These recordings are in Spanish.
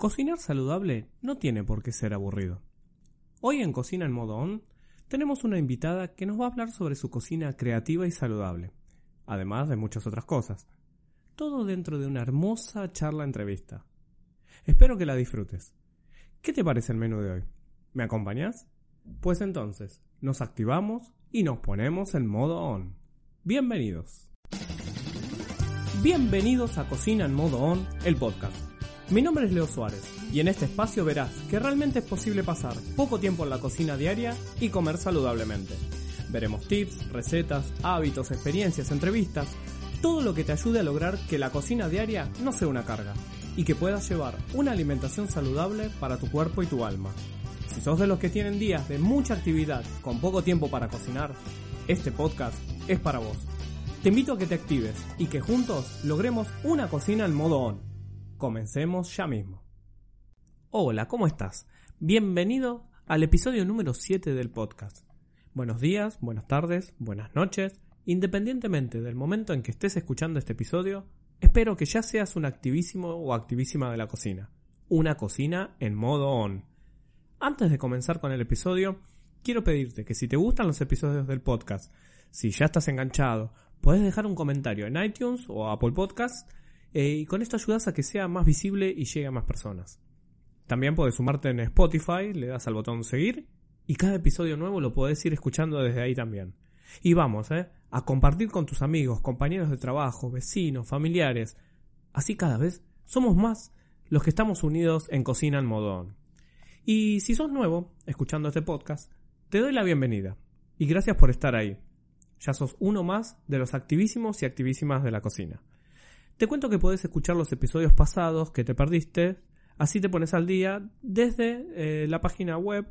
Cocinar saludable no tiene por qué ser aburrido. Hoy en Cocina en Modo On tenemos una invitada que nos va a hablar sobre su cocina creativa y saludable, además de muchas otras cosas. Todo dentro de una hermosa charla entrevista. Espero que la disfrutes. ¿Qué te parece el menú de hoy? ¿Me acompañas? Pues entonces, nos activamos y nos ponemos en modo on. Bienvenidos. Bienvenidos a Cocina en modo on, el podcast mi nombre es Leo Suárez y en este espacio verás que realmente es posible pasar poco tiempo en la cocina diaria y comer saludablemente. Veremos tips, recetas, hábitos, experiencias, entrevistas, todo lo que te ayude a lograr que la cocina diaria no sea una carga y que puedas llevar una alimentación saludable para tu cuerpo y tu alma. Si sos de los que tienen días de mucha actividad con poco tiempo para cocinar, este podcast es para vos. Te invito a que te actives y que juntos logremos una cocina en modo on Comencemos ya mismo. Hola, ¿cómo estás? Bienvenido al episodio número 7 del podcast. Buenos días, buenas tardes, buenas noches. Independientemente del momento en que estés escuchando este episodio, espero que ya seas un activísimo o activísima de la cocina. Una cocina en modo on. Antes de comenzar con el episodio, quiero pedirte que si te gustan los episodios del podcast, si ya estás enganchado, puedes dejar un comentario en iTunes o Apple Podcasts eh, y con esto ayudas a que sea más visible y llegue a más personas. También puedes sumarte en Spotify, le das al botón seguir y cada episodio nuevo lo podés ir escuchando desde ahí también. Y vamos, ¿eh? A compartir con tus amigos, compañeros de trabajo, vecinos, familiares. Así cada vez somos más los que estamos unidos en Cocina en Modón. Y si sos nuevo, escuchando este podcast, te doy la bienvenida. Y gracias por estar ahí. Ya sos uno más de los activísimos y activísimas de la cocina. Te cuento que puedes escuchar los episodios pasados que te perdiste, así te pones al día desde eh, la página web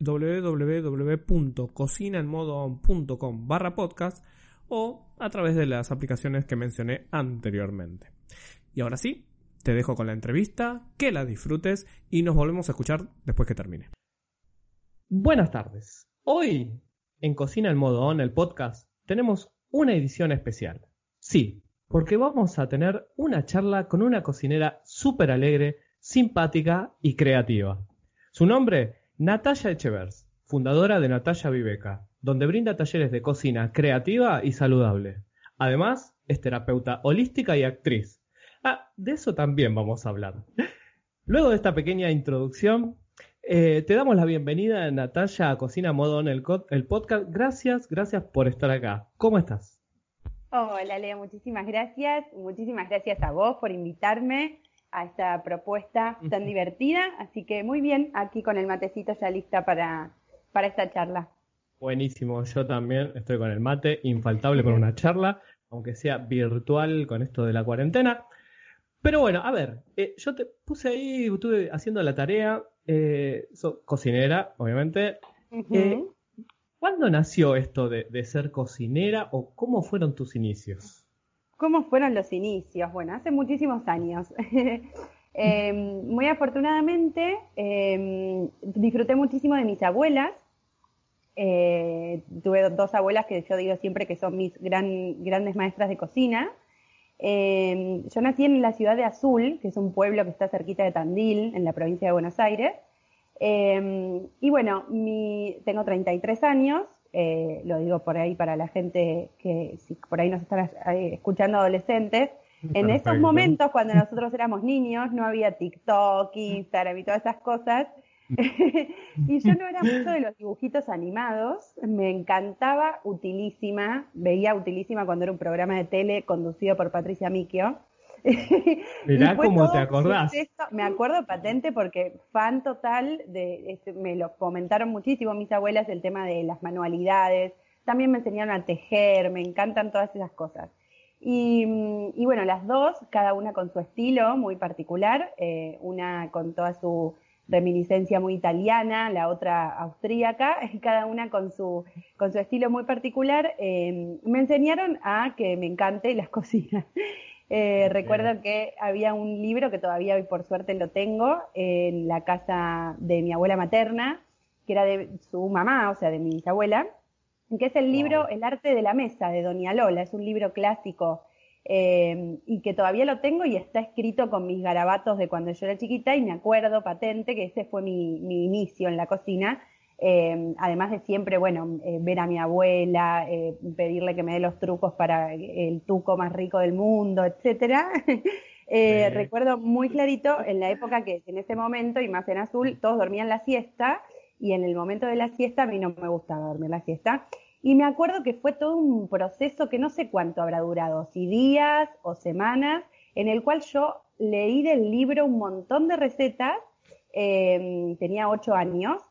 www.cocinaenmodoon.com barra podcast o a través de las aplicaciones que mencioné anteriormente. Y ahora sí, te dejo con la entrevista, que la disfrutes y nos volvemos a escuchar después que termine. Buenas tardes. Hoy, en Cocina en Modo On, el podcast, tenemos una edición especial. Sí, porque vamos a tener una charla con una cocinera súper alegre, simpática y creativa. Su nombre, Natalia Echevers, fundadora de Natalia Viveca, donde brinda talleres de cocina creativa y saludable. Además, es terapeuta holística y actriz. Ah, de eso también vamos a hablar. Luego de esta pequeña introducción, eh, te damos la bienvenida, Natalia, a Cocina Modo en el, el podcast. Gracias, gracias por estar acá. ¿Cómo estás? Hola Lea, muchísimas gracias. Muchísimas gracias a vos por invitarme a esta propuesta tan divertida. Así que muy bien, aquí con el matecito ya lista para, para esta charla. Buenísimo, yo también estoy con el mate, infaltable con una charla, aunque sea virtual con esto de la cuarentena. Pero bueno, a ver, eh, yo te puse ahí, estuve haciendo la tarea, eh, cocinera, obviamente. ¿Cuándo nació esto de, ser cocinera o cómo fueron tus inicios? ¿Cómo fueron los inicios? Bueno, hace muchísimos años. Em, muy afortunadamente, em, disfruté muchísimo de mis abuelas. Eh, tuve dos abuelas que yo digo siempre que son mis grandes maestras de cocina. Em, yo nací en la ciudad de Azul, que es un pueblo que está cerquita de Tandil, en la provincia de Buenos Aires. Em, y bueno, mi, tengo 33 años, eh, lo digo por ahí para la gente que si por ahí nos están eh, escuchando adolescentes. En esos momentos, cuando nosotros éramos niños, no había TikTok, Instagram y todas esas cosas. y yo no era mucho de los dibujitos animados, me encantaba Utilísima, veía Utilísima cuando era un programa de tele conducido por Patricia Miquio. Mirá cómo te acordás. me acuerdo patente porque fan total de, este, me lo comentaron muchísimo mis abuelas el tema de las manualidades, también me enseñaron a tejer, me encantan todas esas cosas. Y, y bueno, las dos, cada una con su estilo muy particular, eh, una con toda su reminiscencia muy italiana, la otra austríaca, y cada una con su, con su estilo muy particular, eh, me enseñaron a que me encante las cocinas. Eh, recuerdo que había un libro que todavía hoy por suerte lo tengo en la casa de mi abuela materna, que era de su mamá, o sea, de mi bisabuela, que es el libro El arte de la mesa de Doña Lola. Es un libro clásico eh, y que todavía lo tengo y está escrito con mis garabatos de cuando yo era chiquita y me acuerdo patente que ese fue mi, inicio en la cocina. Eh, además de siempre, bueno, eh, ver a mi abuela, pedirle que me dé los trucos para el tuco más rico del mundo, etcétera. Recuerdo muy clarito en la época que en ese momento, y más en azul, todos dormían la siesta, y en el momento de la siesta a mí no me gustaba dormir la siesta. Y me acuerdo que fue todo un proceso que no sé cuánto habrá durado, si días o semanas, en el cual yo leí del libro un montón de recetas, tenía ocho años,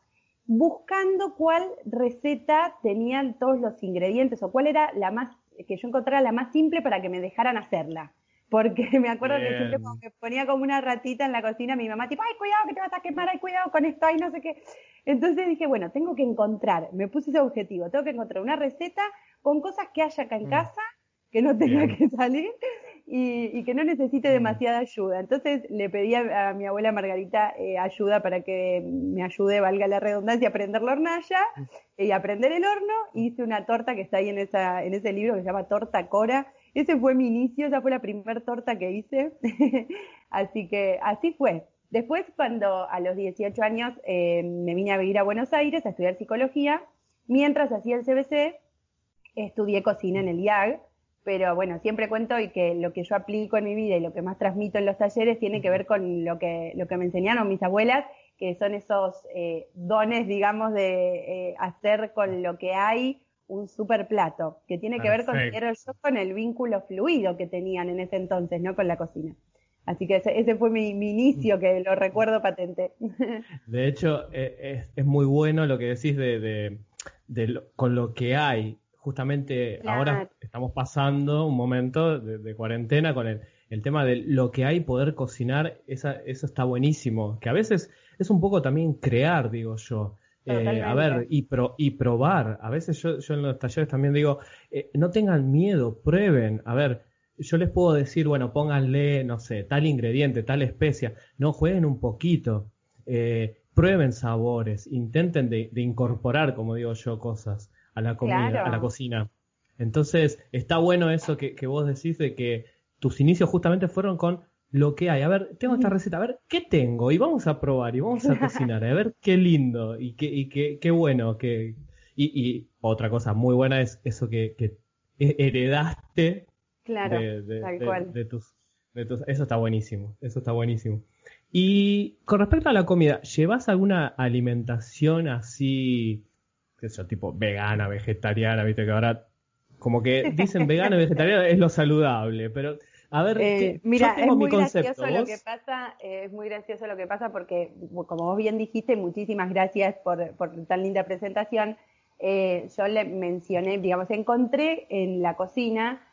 buscando cuál receta tenían todos los ingredientes o cuál era la más, que yo encontrara la más simple para que me dejaran hacerla. Porque me acuerdo que siempre me ponía como una ratita en la cocina, mi mamá tipo, ay, cuidado que te vas a quemar, ay, cuidado con esto, ay, no sé qué. Entonces dije, bueno, tengo que encontrar, me puse ese objetivo, tengo que encontrar una receta con cosas que haya acá en mm. casa, que no tenga que salir y, que no necesite mm. demasiada ayuda. Entonces le pedí a, mi abuela Margarita eh, ayuda para que me ayude, valga la redundancia, a prender la hornalla mm. y a prender el horno. Hice una torta que está ahí en, esa, en ese libro que se llama Torta Cora, ese fue mi inicio, esa fue la primera torta que hice. así que así fue. Después, cuando a los 18 años eh, me vine a vivir a Buenos Aires a estudiar psicología, mientras hacía el CBC, estudié cocina en el IAG, pero bueno, siempre cuento y que lo que yo aplico en mi vida y lo que más transmito en los talleres tiene que ver con lo que, lo que me enseñaron mis abuelas, que son esos eh, dones, digamos, de eh, hacer con lo que hay un super plato, que tiene que ver con, yo, con el vínculo fluido que tenían en ese entonces, ¿no? Con la cocina. Así que ese, fue mi, inicio, que lo recuerdo patente. De hecho, e, es, muy bueno lo que decís de, con lo que hay. Justamente ahora estamos pasando un momento de, cuarentena con el, el, tema de lo que hay, poder cocinar, esa, eso está buenísimo. Que a veces es un poco también crear, digo yo. Eh, a ver, y, pro, y probar. A veces yo, yo en los talleres también digo, eh, no tengan miedo, prueben. A ver, yo les puedo decir, bueno, pónganle, no sé, tal ingrediente, tal especia. No, jueguen un poquito. Eh, prueben sabores, intenten de, incorporar, como digo yo, cosas a la comida, a la cocina. Entonces, está bueno eso que, que vos decís de que tus inicios justamente fueron con lo que hay. A ver, tengo esta receta, a ver, ¿qué tengo? Y vamos a probar y vamos a cocinar, a ver qué lindo y qué, y qué, qué bueno. Que... Y, otra cosa muy buena es eso que, que heredaste claro, de, tal cual. de, tus, Eso está buenísimo, eso está buenísimo. Y con respecto a la comida, ¿llevas alguna alimentación así, sé tipo vegana, vegetariana? Viste que ahora como que dicen vegana y vegetariana es lo saludable, pero a ver, eh, mira, es muy gracioso lo que pasa, eh, es muy gracioso lo que pasa porque, como vos bien dijiste, muchísimas gracias por, tan linda presentación. Eh, yo le mencioné, digamos, encontré en la cocina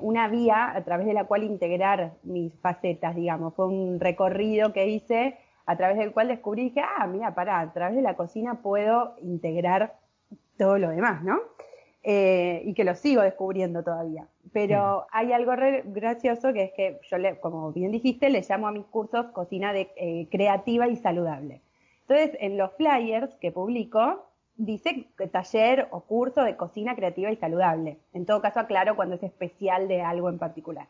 una vía a través de la cual integrar mis facetas, digamos. Fue un recorrido que hice a través del cual descubrí que, ah, mira, para, a través de la cocina puedo integrar todo lo demás, ¿no? Eh, y que lo sigo descubriendo todavía. Pero hay algo gracioso que es que yo, le, como bien dijiste, le llamo a mis cursos cocina de, eh, creativa y saludable. Entonces, en los flyers que publico, dice taller o curso de cocina creativa y saludable. En todo caso, aclaro cuando es especial de algo en particular.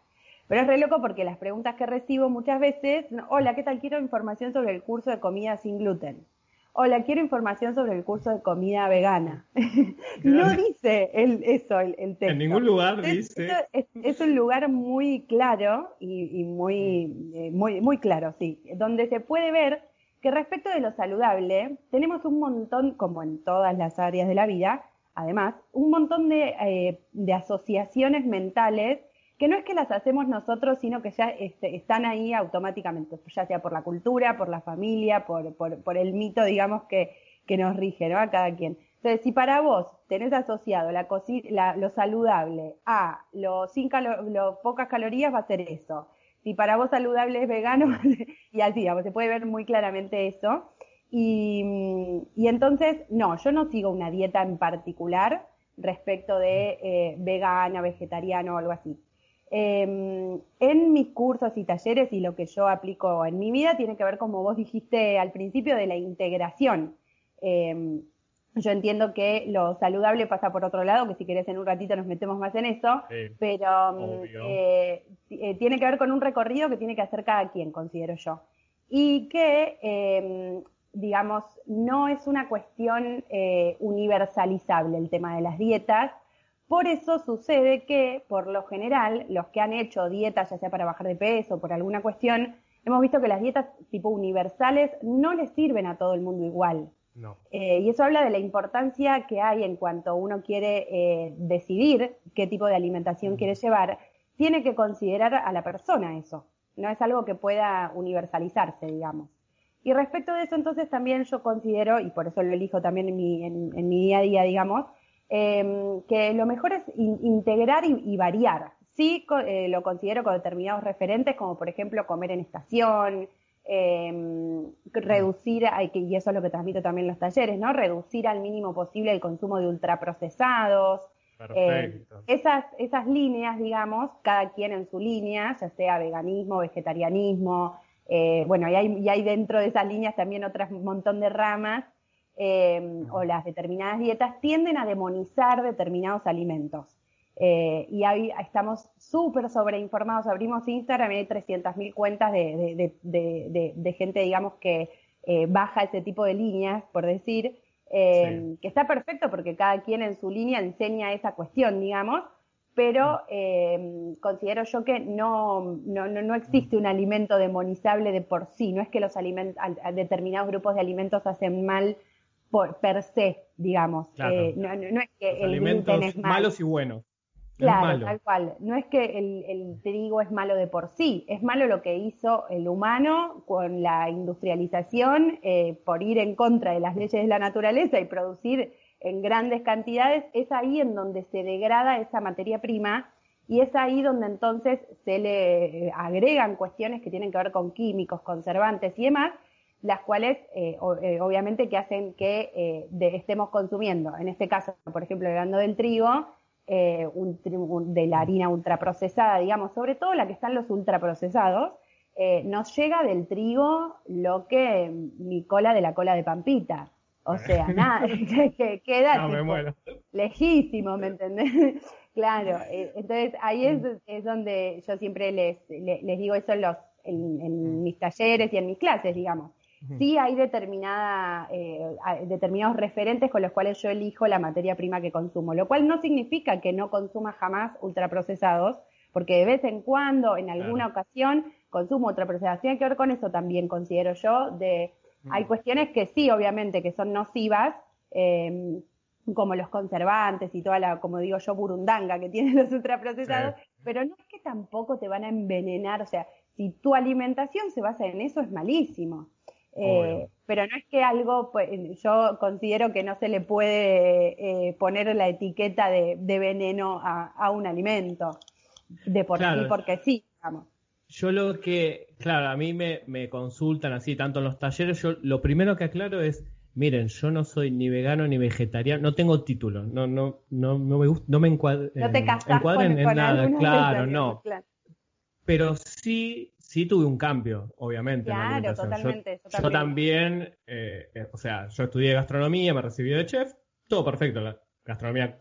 Pero es re loco porque las preguntas que recibo muchas veces, hola, ¿qué tal? Quiero información sobre el curso de comida sin gluten. Hola, quiero información sobre el curso de comida vegana. no dice el, eso el, texto. En ningún lugar dice. Es, un lugar muy claro y, muy, eh, muy, muy claro, sí, donde se puede ver que respecto de lo saludable, tenemos un montón, como en todas las áreas de la vida, además, un montón de, eh, de asociaciones mentales que no es que las hacemos nosotros, sino que ya este, están ahí automáticamente, ya sea por la cultura, por la familia, por, por, el mito, digamos, que, que, nos rige, ¿no? A cada quien. Entonces, si para vos tenés asociado la, la lo saludable a lo sin lo pocas calorías, va a ser eso. Si para vos saludable es vegano, y así, digamos, se puede ver muy claramente eso. Y, y, entonces, no, yo no sigo una dieta en particular respecto de eh, vegana, vegetariano o algo así. Em, en mis cursos y talleres y lo que yo aplico en mi vida tiene que ver, como vos dijiste al principio, de la integración. Em, Yo entiendo que lo saludable pasa por otro lado, que si querés en un ratito nos metemos más en eso, pero mm, eh, eh, tiene que ver con un recorrido que tiene que hacer cada quien, considero yo. Y que, em, digamos, no es una cuestión eh, universalizable el tema de las dietas. Por eso sucede que, por lo general, los que han hecho dietas, ya sea para bajar de peso o por alguna cuestión, hemos visto que las dietas tipo universales no les sirven a todo el mundo igual. Eh, y eso habla de la importancia que hay en cuanto uno quiere eh, decidir qué tipo de alimentación quiere llevar, tiene que considerar a la persona eso. No es algo que pueda universalizarse, digamos. Y respecto de eso, entonces también yo considero, y por eso lo elijo también en mi, en, mi día a día, digamos, em, que lo mejor es integrar y, variar. Sí eh, lo considero con determinados referentes, como por ejemplo comer en estación, eh, reducir, y eso es lo que transmito también en los talleres, ¿no? Reducir al mínimo posible el consumo de ultraprocesados. Eh, esas, esas líneas, digamos, cada quien en su línea, ya sea veganismo, vegetarianismo, eh, bueno, y hay, y hay dentro de esas líneas también otras montón de ramas, eh, o las determinadas dietas, tienden a demonizar determinados alimentos. Eh, y ahí estamos súper sobreinformados. Abrimos Instagram y hay 300.000 cuentas de, gente, digamos, que eh, baja ese tipo de líneas, por decir, eh, que está perfecto porque cada quien en su línea enseña esa cuestión, digamos, pero mm. considero yo que no, no, no, existe un alimento demonizable de por sí, no es que los alimentos, determinados grupos de alimentos hacen mal por per se, digamos. no, es que el es malos y buenos. Claro, tal cual. No es que el, trigo es malo de por sí, es malo lo que hizo el humano con la industrialización eh, por ir en contra de las leyes de la naturaleza y producir en grandes cantidades. Es ahí en donde se degrada esa materia prima y es ahí donde entonces se le eh, agregan cuestiones que tienen que ver con químicos, conservantes y demás, las cuales eh, obviamente que hacen que estemos consumiendo, en este caso, por ejemplo, hablando del trigo, eh, de la harina ultraprocesada, digamos, sobre todo la que están los ultraprocesados, eh, nos llega del trigo lo que mi cola de la cola de Pampita. O sea, nada, que queda lejísimo, ¿me entendés? claro, eh, entonces ahí es, es, donde yo siempre les, les, digo eso en, los, en mm. mis talleres y en mis clases, digamos. Sí hay determinada, eh, determinados referentes con los cuales yo elijo la materia prima que consumo, lo cual no significa que no consuma jamás ultraprocesados, porque de vez en cuando, en alguna ocasión, consumo ultraprocesados. Tiene que ver con eso también, considero yo, de hay cuestiones que sí, obviamente, que son nocivas, em, como los conservantes y toda la, como digo yo, burundanga que tienen los ultraprocesados, pero no es que tampoco te van a envenenar, o sea, si tu alimentación se basa en eso es malísimo. Eh, pero no es que algo, pues, yo considero que no se le puede eh, poner la etiqueta de, veneno a, un alimento, de por sí, porque sí, digamos. Yo lo que, claro, a mí me, consultan así, tanto en los talleres, yo lo primero que aclaro es, miren, yo no soy ni vegano ni vegetariano, no tengo título, no, no, no, no me gusta, no me encuadren, en nada, claro, no. Pero sí sí tuve un cambio, obviamente. Claro, totalmente yo, también, eh, eh, o sea, yo estudié gastronomía, me recibí de chef, todo perfecto, la gastronomía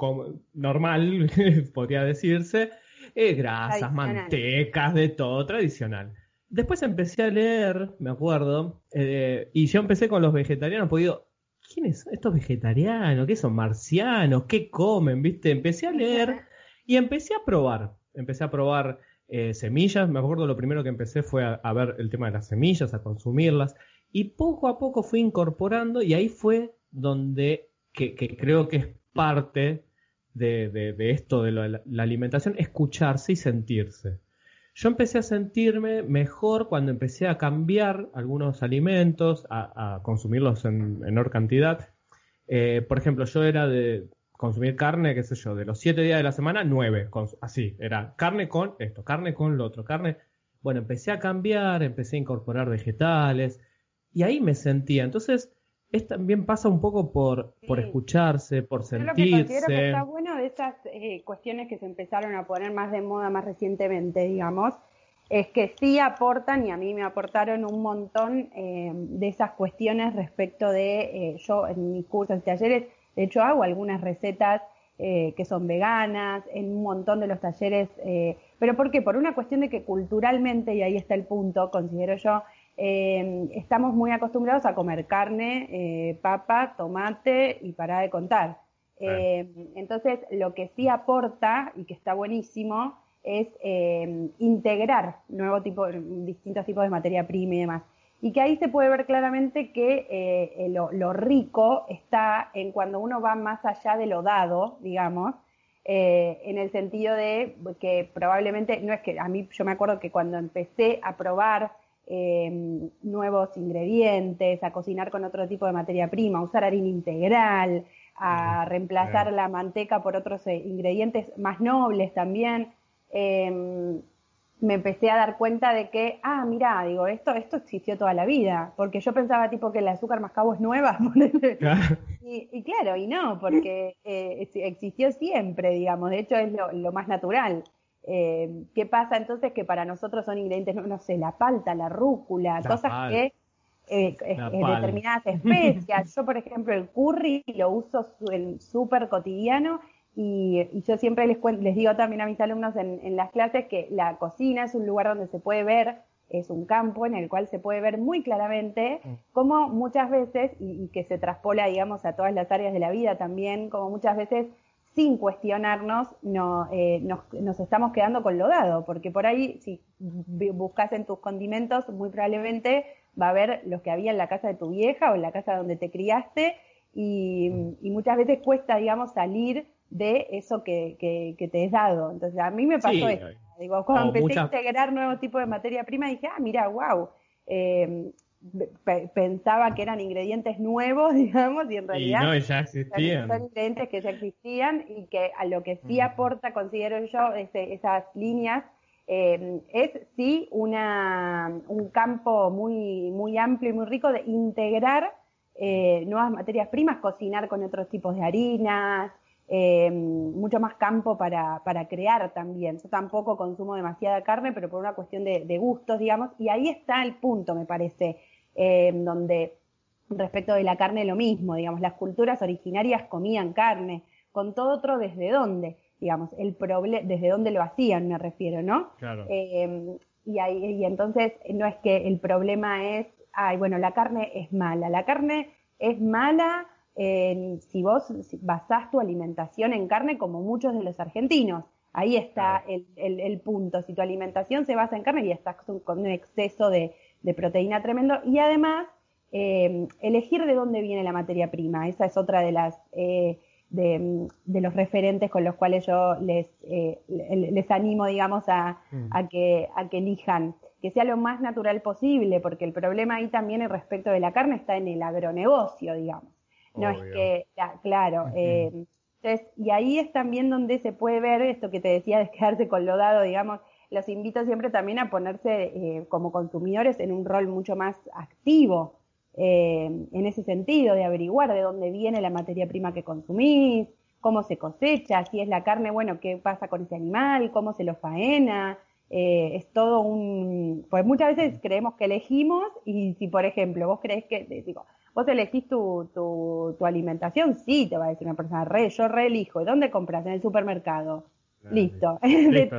normal, podría decirse, eh, grasas, mantecas, de todo tradicional. Después empecé a leer, me acuerdo, y yo empecé con los vegetarianos, porque digo, ¿quiénes son estos vegetarianos? ¿Qué son marcianos? ¿Qué comen? ¿Viste? Empecé a leer y empecé a probar. Empecé a probar eh, semillas. Me acuerdo lo primero que empecé fue a, ver el tema de las semillas, a consumirlas. Y poco a poco fui incorporando y ahí fue donde que, creo que es parte de, esto de la, alimentación, escucharse y sentirse. Yo empecé a sentirme mejor cuando empecé a cambiar algunos alimentos, a, consumirlos en menor cantidad. Eh, por ejemplo, yo era de, consumir carne, qué sé yo, de los siete días de la semana, nueve, así, era carne con esto, carne con lo otro, carne. Bueno, empecé a cambiar, empecé a incorporar vegetales y ahí me sentía. Entonces, es, también pasa un poco por, por escucharse, por sentirse. Yo lo que considero que está bueno de esas eh, cuestiones que se empezaron a poner más de moda más recientemente, digamos, es que sí aportan, y a mí me aportaron un montón eh, de esas cuestiones respecto de, eh, yo en mis cursos y talleres, De hecho, hago algunas recetas eh, que son veganas, en un montón de los talleres. Eh, ¿Pero por qué? Por una cuestión de que culturalmente, y ahí está el punto, considero yo, eh, estamos muy acostumbrados a comer carne, papa, tomate y para de contar. entonces, lo que sí aporta y que está buenísimo es integrar nuevo tipo, distintos tipos de materia prima y demás y que ahí se puede ver claramente que eh, lo, rico está en cuando uno va más allá de lo dado, digamos, eh, en el sentido de que probablemente, no es que a mí yo me acuerdo que cuando empecé a probar em, nuevos ingredientes, a cocinar con otro tipo de materia prima, a usar harina integral, a reemplazar la manteca por otros eh, ingredientes más nobles también, em, me empecé a dar cuenta de que, ah, mira, digo, esto, esto existió toda la vida, porque yo pensaba tipo que el azúcar mascabo es nueva, Y, claro, y no, porque eh, existió siempre, digamos, de hecho es lo, más natural. Eh, ¿Qué pasa entonces? Que para nosotros son ingredientes, no, sé, la palta, la rúcula, cosas que eh, determinadas especias. Yo, por ejemplo, el curry lo uso súper cotidiano y, yo siempre les, les digo también a mis alumnos en, las clases que la cocina es un lugar donde se puede ver, es un campo en el cual se puede ver muy claramente mm. cómo muchas veces, y, que se traspola, digamos, a todas las áreas de la vida también, como muchas veces sin cuestionarnos no, eh, nos, estamos quedando con lo dado, porque por ahí si buscas en tus condimentos, muy probablemente va a haber los que había en la casa de tu vieja o en la casa donde te criaste, y, mm. y muchas veces cuesta, digamos, salir de eso que, que, te es dado. Entonces, a mí me pasó esto. Digo, cuando empecé a integrar nuevos tipos de materia prima, dije, ah, mira, wow. Eh, pensaba que eran ingredientes nuevos, digamos, y en realidad no, ya existían. son ingredientes que ya existían y que a lo que sí aporta, considero yo, esas líneas, eh, es sí una, un campo muy, muy amplio y muy rico de integrar eh, nuevas materias primas, cocinar con otros tipos de harinas, eh, mucho más campo para, para, crear también. Yo tampoco consumo demasiada carne, pero por una cuestión de, gustos, digamos, y ahí está el punto, me parece, eh, donde respecto de la carne lo mismo, digamos, las culturas originarias comían carne, con todo otro desde dónde, digamos, el problema, desde dónde lo hacían, me refiero, ¿no? Claro. Eh, y, ahí, y entonces no es que el problema es, ay, bueno, la carne es mala, la carne es mala si vos basás tu alimentación en carne como muchos de los argentinos. Ahí está el, punto. Si tu alimentación se basa en carne y estás con un exceso de, proteína tremendo. Y además, em, elegir de dónde viene la materia prima. Esa es otra de las eh, de, los referentes con los cuales yo les, eh, les animo, digamos, a, mm. a, que, a que elijan que sea lo más natural posible, porque el problema ahí también respecto de la carne está en el agronegocio, digamos. No es que, claro. Eh, entonces, y ahí es también donde se puede ver esto que te decía de quedarse con lo dado, digamos. Los invito siempre también a ponerse eh, como consumidores en un rol mucho más activo, eh, en ese sentido, de averiguar de dónde viene la materia prima que consumís, cómo se cosecha, si es la carne, bueno, qué pasa con ese animal, cómo se lo faena. es todo un. Pues muchas veces creemos que elegimos y si, por ejemplo, vos crees que. Digo, Vos elegís tu, tu, alimentación, sí, te va a decir una persona, re, yo reelijo. ¿Y dónde compras? En el supermercado. Listo. de,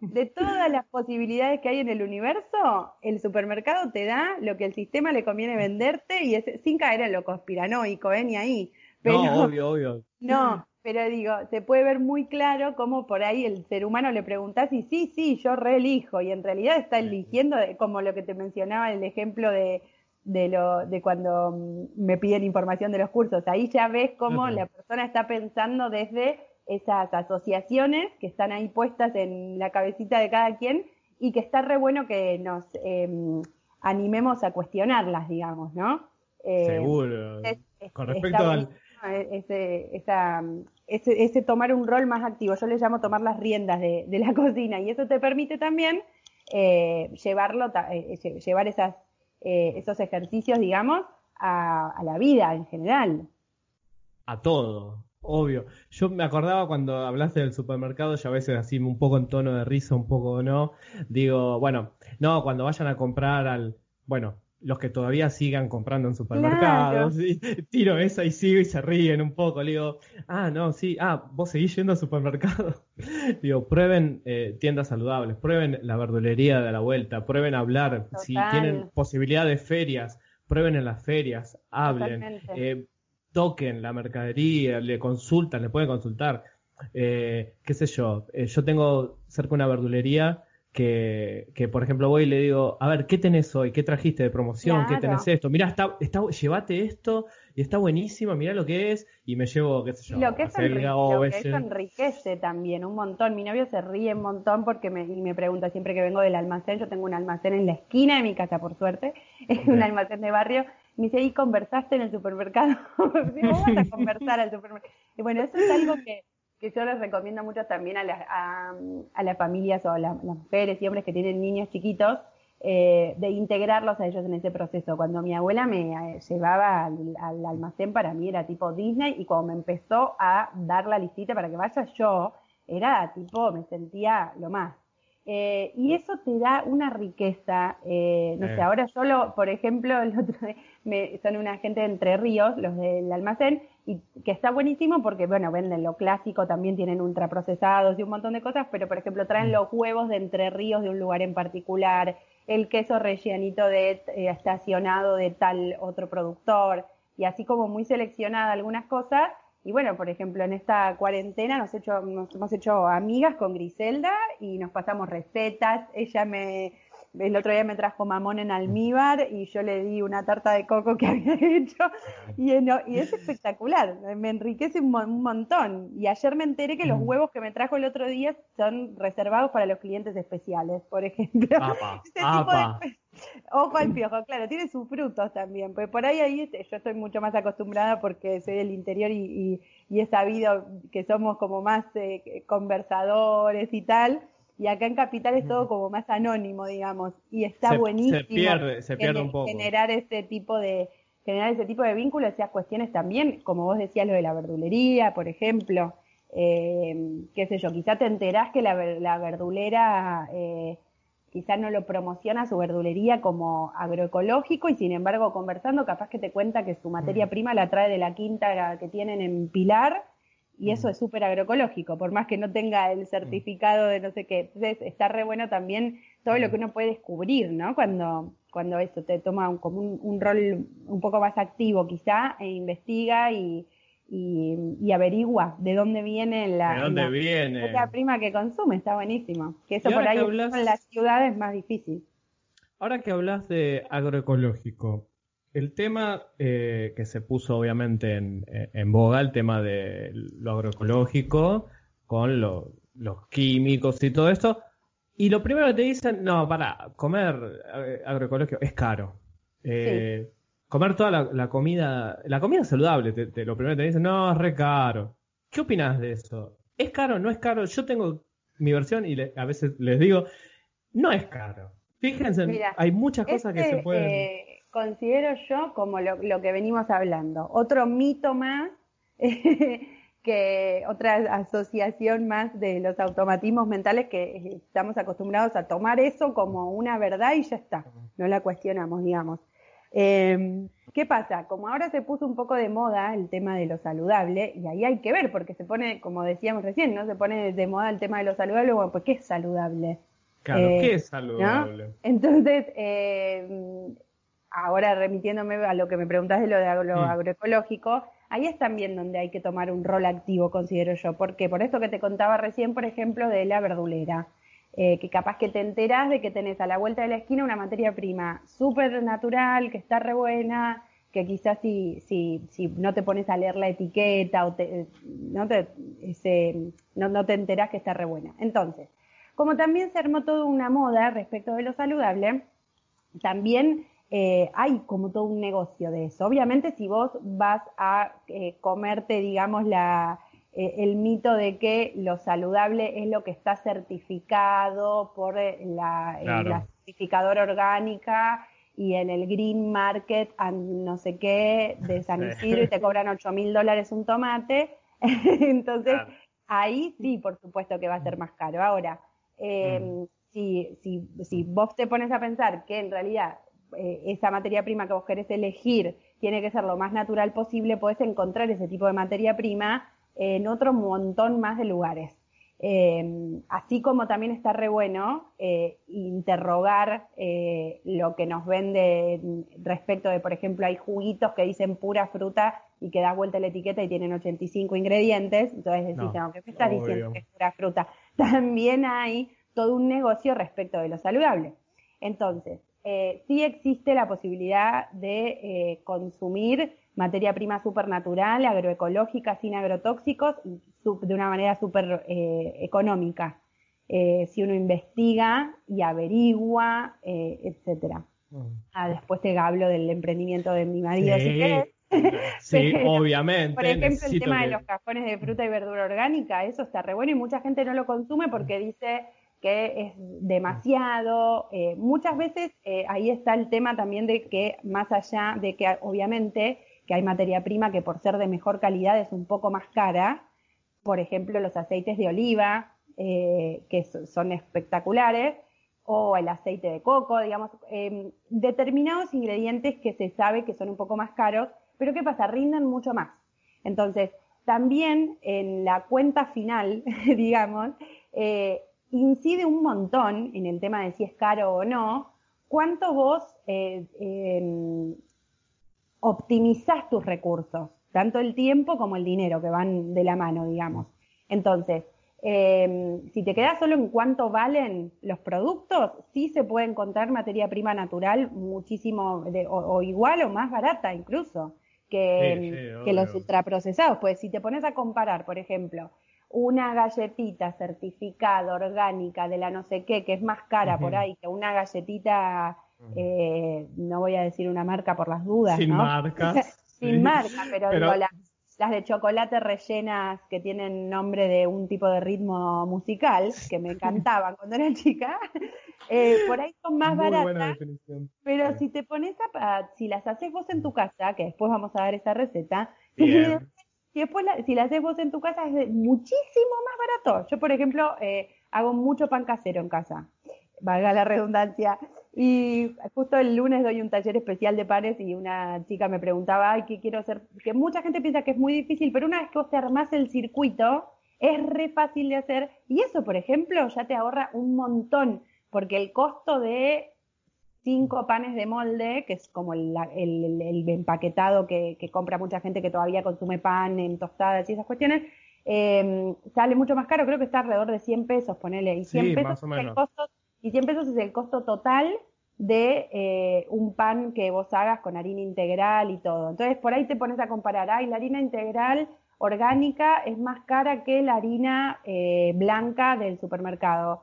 de todas las posibilidades que hay en el universo, el supermercado te da lo que el sistema le conviene venderte y es, sin caer en lo conspiranoico, ¿eh? Ni ahí. Pero, no, obvio, obvio. No, pero digo, se puede ver muy claro cómo por ahí el ser humano le preguntás y sí, sí, yo reelijo, y en realidad está eligiendo, como lo que te mencionaba el ejemplo de de, lo, de cuando mm, me piden información de los cursos. Ahí ya ves cómo la persona está pensando desde esas asociaciones que están ahí puestas en la cabecita de cada quien y que está re bueno que nos em, animemos a cuestionarlas, digamos, ¿no? Eh, Seguro. Con respecto al... Ese, esa, ese, ese, tomar un rol más activo, yo le llamo tomar las riendas de, de la cocina y eso te permite también eh, llevarlo, eh, llevar esas eh, esos ejercicios, digamos, a, la vida en general. A todo, obvio. Yo me acordaba cuando hablaste del supermercado, yo a veces así un poco en tono de risa, un poco no, digo, bueno, no, cuando vayan a comprar al, bueno, los que todavía sigan comprando en supermercados. tiro esa y sigo y se ríen un poco. Le digo, ah, no, sí, ah, vos seguís yendo al supermercado. digo, prueben eh, tiendas saludables, prueben la verdulería de la vuelta, prueben hablar. Si tienen posibilidad de ferias, prueben en las ferias, hablen, eh, toquen la mercadería, le consultan, le pueden consultar. Eh, qué sé yo, yo tengo cerca una verdulería que, que, por ejemplo, voy y le digo, a ver, ¿qué tenés hoy? ¿Qué trajiste de promoción? ¿Qué tenés esto? Mira, está, está, llévate esto y está buenísimo, mira lo que es y me llevo, qué sé yo. Lo que, eso enriquece también un montón. Mi novio se ríe un montón porque me, y me pregunta siempre que vengo del almacén, yo tengo un almacén en la esquina de mi casa, por suerte, es un almacén de barrio, me dice, ¿y conversaste en el supermercado? ¿Cómo vas a conversar al supermercado? Y bueno, eso es algo que que yo les recomiendo mucho también a, las familias o a las mujeres y hombres que tienen niños chiquitos, eh, de integrarlos a ellos en ese proceso. Cuando mi abuela me eh, llevaba al, almacén, para mí era tipo Disney, y cuando me empezó a dar la listita para que vaya yo, era tipo, me sentía lo más. Eh, y eso te da una riqueza, no sé, ahora yo, lo, por ejemplo, el otro me, son una gente de Entre Ríos, los del almacén, y que está buenísimo porque, bueno, venden lo clásico, también tienen ultraprocesados y un montón de cosas, pero por ejemplo traen mm. los huevos de Entre Ríos de un lugar en particular, el queso rellenito de eh, estacionado de tal otro productor, y así como muy seleccionada algunas cosas. Y bueno, por ejemplo, en esta cuarentena nos, hecho, nos hemos hecho amigas con Griselda y nos pasamos recetas. Ella me, el otro día me trajo mamón en almíbar y yo le di una tarta de coco que había hecho y, y es espectacular, me enriquece un, montón. Y ayer me enteré que los mm. huevos que me trajo el otro día son reservados para los clientes especiales, por ejemplo. Ojo al piojo, claro, tiene sus frutos también, pues por ahí, ahí este, yo estoy mucho más acostumbrada porque soy del interior y, y, he sabido que somos como más eh, conversadores y tal y acá en Capital es todo como más anónimo, digamos, y está buenísimo se pierde, se pierde un poco. generar ese tipo de generar ese tipo de vínculos, esas cuestiones también, como vos decías, lo de la verdulería, por ejemplo, eh, qué sé yo, quizá te enterás que la, la verdulera eh, quizá no lo promociona su verdulería como agroecológico y sin embargo conversando capaz que te cuenta que su materia prima la trae de la quinta que tienen en Pilar y eso mm. es súper agroecológico, por más que no tenga el certificado de no sé qué. Entonces está re bueno también todo lo que uno puede descubrir, ¿no? Cuando, cuando eso te toma un, como un, rol un poco más activo quizá e investiga y, y, averigua de dónde viene la, ¿De dónde viene? la prima que consume, está buenísimo. Que eso por ahí en las ciudades es más difícil. Ahora que hablas de agroecológico, el tema eh, que se puso obviamente en, en, boga, el tema de lo agroecológico, con los químicos y todo esto. Y lo primero que te dicen, no, para, comer eh, agroecológico es caro. Eh, comer toda la, comida, la comida saludable, te, lo primero que te dicen, no, es re caro. ¿Qué opinas de eso? ¿Es caro? ¿No es caro? Yo tengo mi versión y a veces les digo, no es caro. Fíjense, hay muchas cosas que se pueden considero yo como lo, que venimos hablando. Otro mito más, que otra asociación más de los automatismos mentales que estamos acostumbrados a tomar eso como una verdad y ya está, no la cuestionamos, digamos. Em, ¿Qué pasa? Como ahora se puso un poco de moda el tema de lo saludable, y ahí hay que ver, porque se pone, como decíamos recién, ¿no? Se pone de moda el tema de lo saludable, bueno, pues ¿qué es saludable? Claro, ¿qué eh, es saludable? Entonces, eh, ahora remitiéndome a lo que me preguntas de lo de lo mm. agroecológico, ahí es también donde hay que tomar un rol activo, considero yo. porque Por esto que te contaba recién, por ejemplo, de la verdulera. Eh, que capaz que te enterás de que tenés a la vuelta de la esquina una materia prima súper natural, que está re buena, que quizás si, si, si no te pones a leer la etiqueta o no, te, no, no te enterás que está re buena. Entonces, como también se armó toda una moda respecto de lo saludable, también eh, hay como todo un negocio de eso. Obviamente si vos vas a eh, comerte, digamos, la, eh, el mito de que lo saludable es lo que está certificado por la, certificadora orgánica y en el green market, no sé qué, de San Isidro y te cobran 8 mil dólares un tomate. Entonces, ahí sí, por supuesto que va a ser más caro. Ahora, mm. si, si, si vos te pones a pensar que en realidad eh, esa materia prima que vos querés elegir tiene que ser lo más natural posible, podés encontrar ese tipo de materia prima en otro montón más de lugares. Eh, así como también está re bueno eh, interrogar eh, lo que nos vende respecto de, por ejemplo, hay juguitos que dicen pura fruta y que das vuelta la etiqueta y tienen 85 ingredientes, entonces decís, no, ¿qué me estás diciendo que es pura fruta? También hay todo un negocio respecto de lo saludable. Entonces, sí existe la posibilidad de consumir materia prima supernatural, agroecológica, sin agrotóxicos y de una manera súper eh, económica. Eh, si uno investiga y averigua, eh, etcétera. Mm. Ah, después te hablo del emprendimiento de mi marido, sí. Sí, obviamente. Por ejemplo, el tema de los cajones de fruta y verdura orgánica, eso está re bueno y mucha gente no lo consume porque dice que es demasiado. muchas veces ahí está el tema también de que más allá de que obviamente que hay materia prima que por ser de mejor calidad es un poco más cara. Por ejemplo, los aceites de oliva, eh, que son espectaculares, o el aceite de coco, digamos, em, determinados ingredientes que se sabe que son un poco más caros, pero ¿qué pasa? Rinden mucho más. Entonces, también en la cuenta final, digamos, eh, incide un montón en el tema de si es caro o no, cuánto vos eh, em, optimizás tus recursos, tanto el tiempo como el dinero que van de la mano, digamos. Entonces, eh, si te quedas solo en cuánto valen los productos, sí se puede encontrar materia prima natural muchísimo, o, igual o más barata incluso, que, que los ultraprocesados. Pues si te pones a comparar, por ejemplo, una galletita certificada orgánica de la no sé qué, que es más cara por ahí que una galletita eh, no voy a decir una marca por las dudas. Sin marcas. Sin marca, pero, las, de chocolate rellenas que tienen nombre de un tipo de ritmo musical, que me encantaban cuando era chica, eh, por ahí son más baratas. Pero si te pones a, si las haces vos en tu casa, que después vamos a dar esa receta, y después si las haces vos en tu casa es muchísimo más barato. Yo, por ejemplo, eh, hago mucho pan casero en casa, valga la redundancia. Y justo el lunes doy un taller especial de panes y una chica me preguntaba, ay, ¿qué quiero hacer? Que mucha gente piensa que es muy difícil, pero una vez que vos te armás el circuito, es re fácil de hacer. Y eso, por ejemplo, ya te ahorra un montón, porque el costo de cinco panes de molde, que es como el, empaquetado que, compra mucha gente que todavía consume pan en tostadas y esas cuestiones, eh, sale mucho más caro, creo que está alrededor de 100 pesos, ponele, y 100 pesos el costo y 100 pesos es el costo total de eh, un pan que vos hagas con harina integral y todo. Entonces por ahí te pones a comparar, ay, la harina integral orgánica es más cara que la harina eh, blanca del supermercado,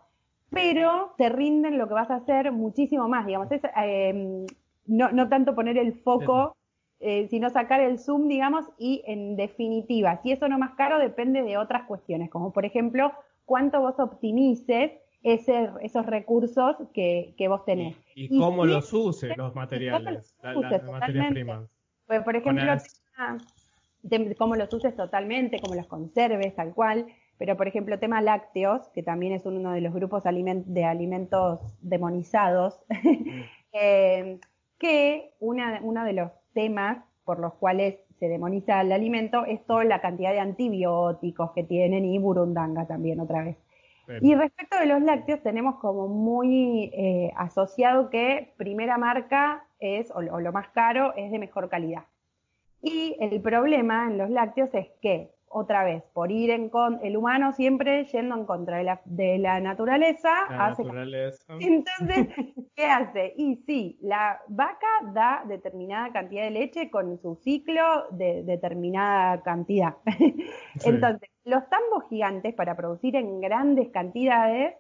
pero te rinden lo que vas a hacer muchísimo más, digamos, es, em, no, no, tanto poner el foco, eh, sino sacar el zoom, digamos, y en definitiva, si eso no más caro depende de otras cuestiones, como por ejemplo, cuánto vos optimices ese, esos recursos que, que vos tenés. Y, cómo los uses los materiales, las materias primas. Pues, por ejemplo, cómo los uses totalmente, cómo los conserves, tal cual. Pero, por ejemplo, tema lácteos, que también es uno de los grupos de alimentos demonizados, eh, que una, uno de los temas por los cuales se demoniza el alimento es toda la cantidad de antibióticos que tienen y burundanga también otra vez. Y respecto de los lácteos, tenemos como muy eh, asociado que primera marca es, o, lo más caro, es de mejor calidad. Y el problema en los lácteos es que, otra vez, por ir en con el humano siempre yendo en contra de la, de la naturaleza, hace Entonces, ¿qué hace? Y sí, la vaca da determinada cantidad de leche con su ciclo de determinada cantidad. Entonces, los tambos gigantes para producir en grandes cantidades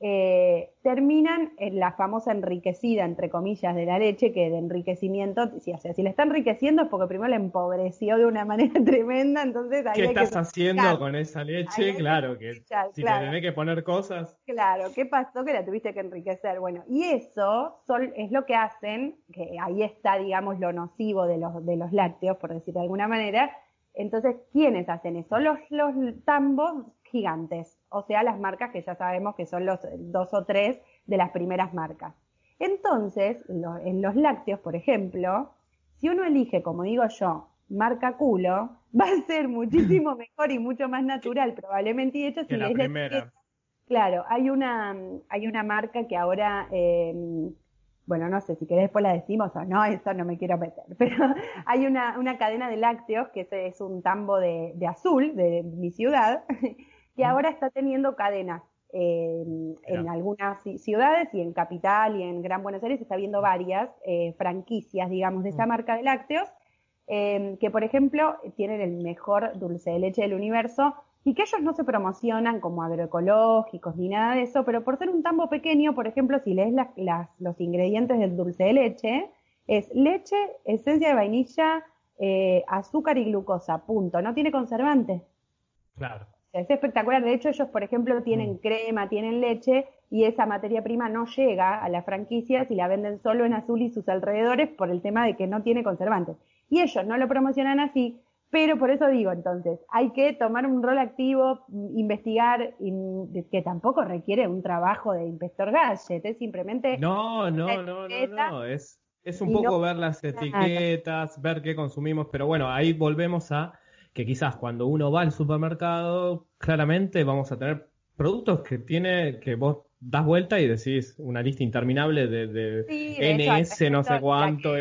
eh, terminan en la famosa enriquecida, entre comillas, de la leche, que de enriquecimiento, si, o sea, si la está enriqueciendo es porque primero la empobreció de una manera tremenda, entonces... ¿Qué estás haciendo con esa leche? Claro, que si te tenés que poner cosas... Claro, ¿qué pasó que la tuviste que enriquecer? Bueno, y eso es lo que hacen, que ahí está, digamos, lo nocivo de los, de los lácteos, por decir de alguna manera, entonces, ¿quiénes hacen eso? Los, los tambos gigantes, o sea, las marcas que ya sabemos que son los dos o tres de las primeras marcas. Entonces, en los lácteos, por ejemplo, si uno elige, como digo yo, marca culo, va a ser muchísimo mejor y mucho más natural, probablemente. Y de hecho, si la primera. claro, hay una, hay una marca que ahora, em, bueno, no sé si querés después la decimos o no, eso no me quiero meter, pero hay una, una cadena de lácteos que es, un tambo de, de azul de mi ciudad, que ahora está teniendo cadenas en algunas ciudades y en Capital y en Gran Buenos Aires está viendo varias eh, franquicias, digamos, de esa marca de lácteos, em, que por ejemplo tienen el mejor dulce de leche del universo y que ellos no se promocionan como agroecológicos ni nada de eso, pero por ser un tambo pequeño, por ejemplo, si lees los ingredientes del dulce de leche, es leche, esencia de vainilla, eh, azúcar y glucosa, punto. No tiene conservante. Claro. Es espectacular. De hecho, ellos, por ejemplo, tienen mm. crema, tienen leche y esa materia prima no llega a las franquicias y la venden solo en Azul y sus alrededores por el tema de que no tiene conservantes. Y ellos no lo promocionan así, pero por eso digo, entonces, hay que tomar un rol activo, investigar, que tampoco requiere un trabajo de inspector gadget, es simplemente... No, no, no, no, no, es, es un poco ver las etiquetas, ver qué consumimos, pero bueno, ahí volvemos a que quizás cuando uno va al supermercado, claramente vamos a tener productos que tiene, que vos das vuelta y decís una lista interminable de, de, NS, no sé cuánto.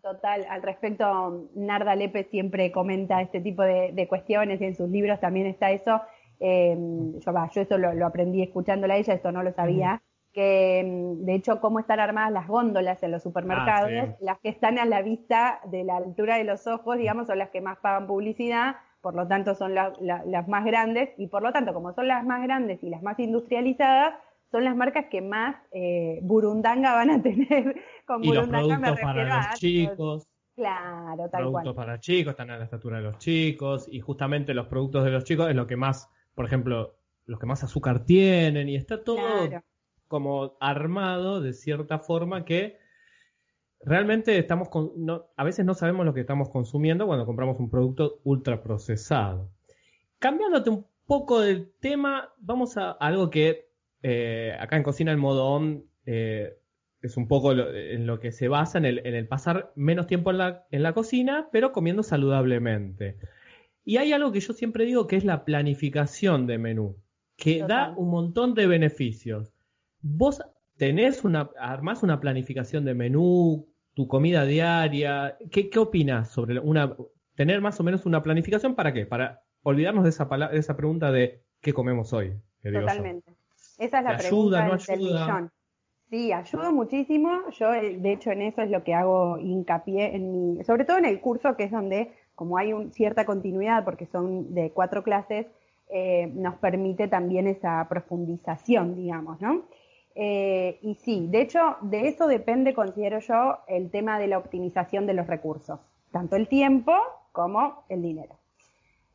Total, al respecto, Narda Lepe siempre comenta este tipo de, cuestiones y en sus libros también está eso. Eh, yo, yo eso lo, aprendí escuchándola a ella, esto no lo sabía que mm, de hecho cómo están armadas las góndolas en los supermercados, ah, las que están a la vista de la altura de los ojos, digamos, son las que más pagan publicidad, por lo tanto son las más grandes, y por lo tanto, como son las más grandes y las más industrializadas, son las marcas que más eh, burundanga van a tener. Con y burundanga los productos para los chicos. Claro, tal productos para chicos, están a la estatura de los chicos, y justamente los productos de los chicos es lo que más, por ejemplo, los que más azúcar tienen, y está todo como armado de cierta forma que realmente estamos con, no, a veces no sabemos lo que estamos consumiendo cuando compramos un producto ultra procesado. Cambiándote un poco del tema, vamos a algo que eh, acá en Cocina el Modo On eh, es un poco en lo que se basa en el, en el pasar menos tiempo en la, en la cocina, pero comiendo saludablemente. Y hay algo que yo siempre digo que es la planificación de menú, que da un montón de beneficios. ¿Vos tenés una, armás una planificación de menú, tu comida diaria? ¿Qué, qué opinas sobre una, tener más o menos una planificación para qué? Para olvidarnos de esa, de esa pregunta de qué comemos hoy. Totalmente. Esa es la pregunta ayuda, no del millón. Sí, ayuda muchísimo. Yo, eh, de hecho, en eso es lo que hago hincapié en mi, sobre todo en el curso, que es donde, como hay un, cierta continuidad, porque son de cuatro clases, eh, nos permite también esa profundización, digamos, ¿no? Eh, y sí, de hecho, de eso depende, considero yo, el tema de la optimización de los recursos, tanto el tiempo como el dinero.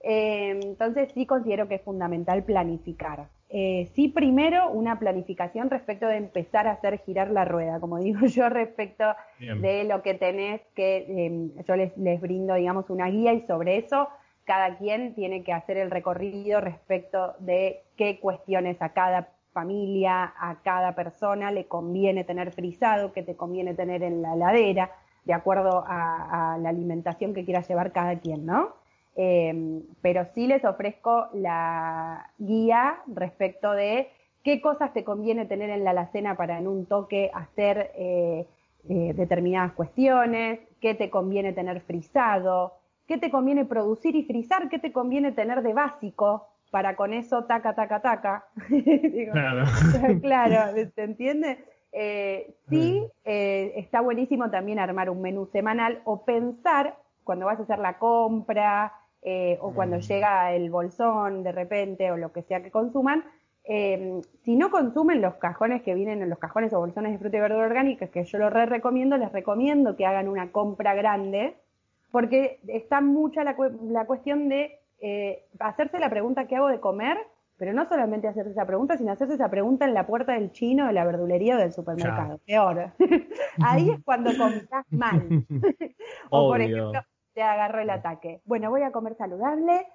Eh, entonces sí considero que es fundamental planificar. Eh, sí, primero una planificación respecto de empezar a hacer girar la rueda, como digo yo, respecto de lo que tenés que, yo les, les brindo, digamos, una guía y sobre eso cada quien tiene que hacer el recorrido respecto de qué cuestiones a cada familia, a cada persona le conviene tener frisado, que te conviene tener en la heladera, de acuerdo a, la alimentación que quiera llevar cada quien, ¿no? Em, pero sí les ofrezco la guía respecto de qué cosas te conviene tener en la alacena para en un toque hacer eh, eh, determinadas cuestiones, qué te conviene tener frisado, qué te conviene producir y frizar, qué te conviene tener de básico, para con eso taca, taca, taca. claro. claro, ¿te entiende? Eh, sí, eh, está buenísimo también armar un menú semanal o pensar cuando vas a hacer la compra eh, o cuando mm. llega el bolsón de repente o lo que sea que consuman. Em, si no consumen los cajones que vienen en los cajones o bolsones de fruta y verdura orgánicas, que yo lo re recomiendo, les recomiendo que hagan una compra grande, porque está mucha la, la cuestión de eh, hacerse la pregunta ¿qué hago de comer? Pero no solamente hacerse esa pregunta, sino hacerse esa pregunta en la puerta del chino, de la verdulería o del supermercado. Peor. Ahí es cuando compras mal. o por ejemplo, te agarro el ataque. Bueno, voy a comer saludable.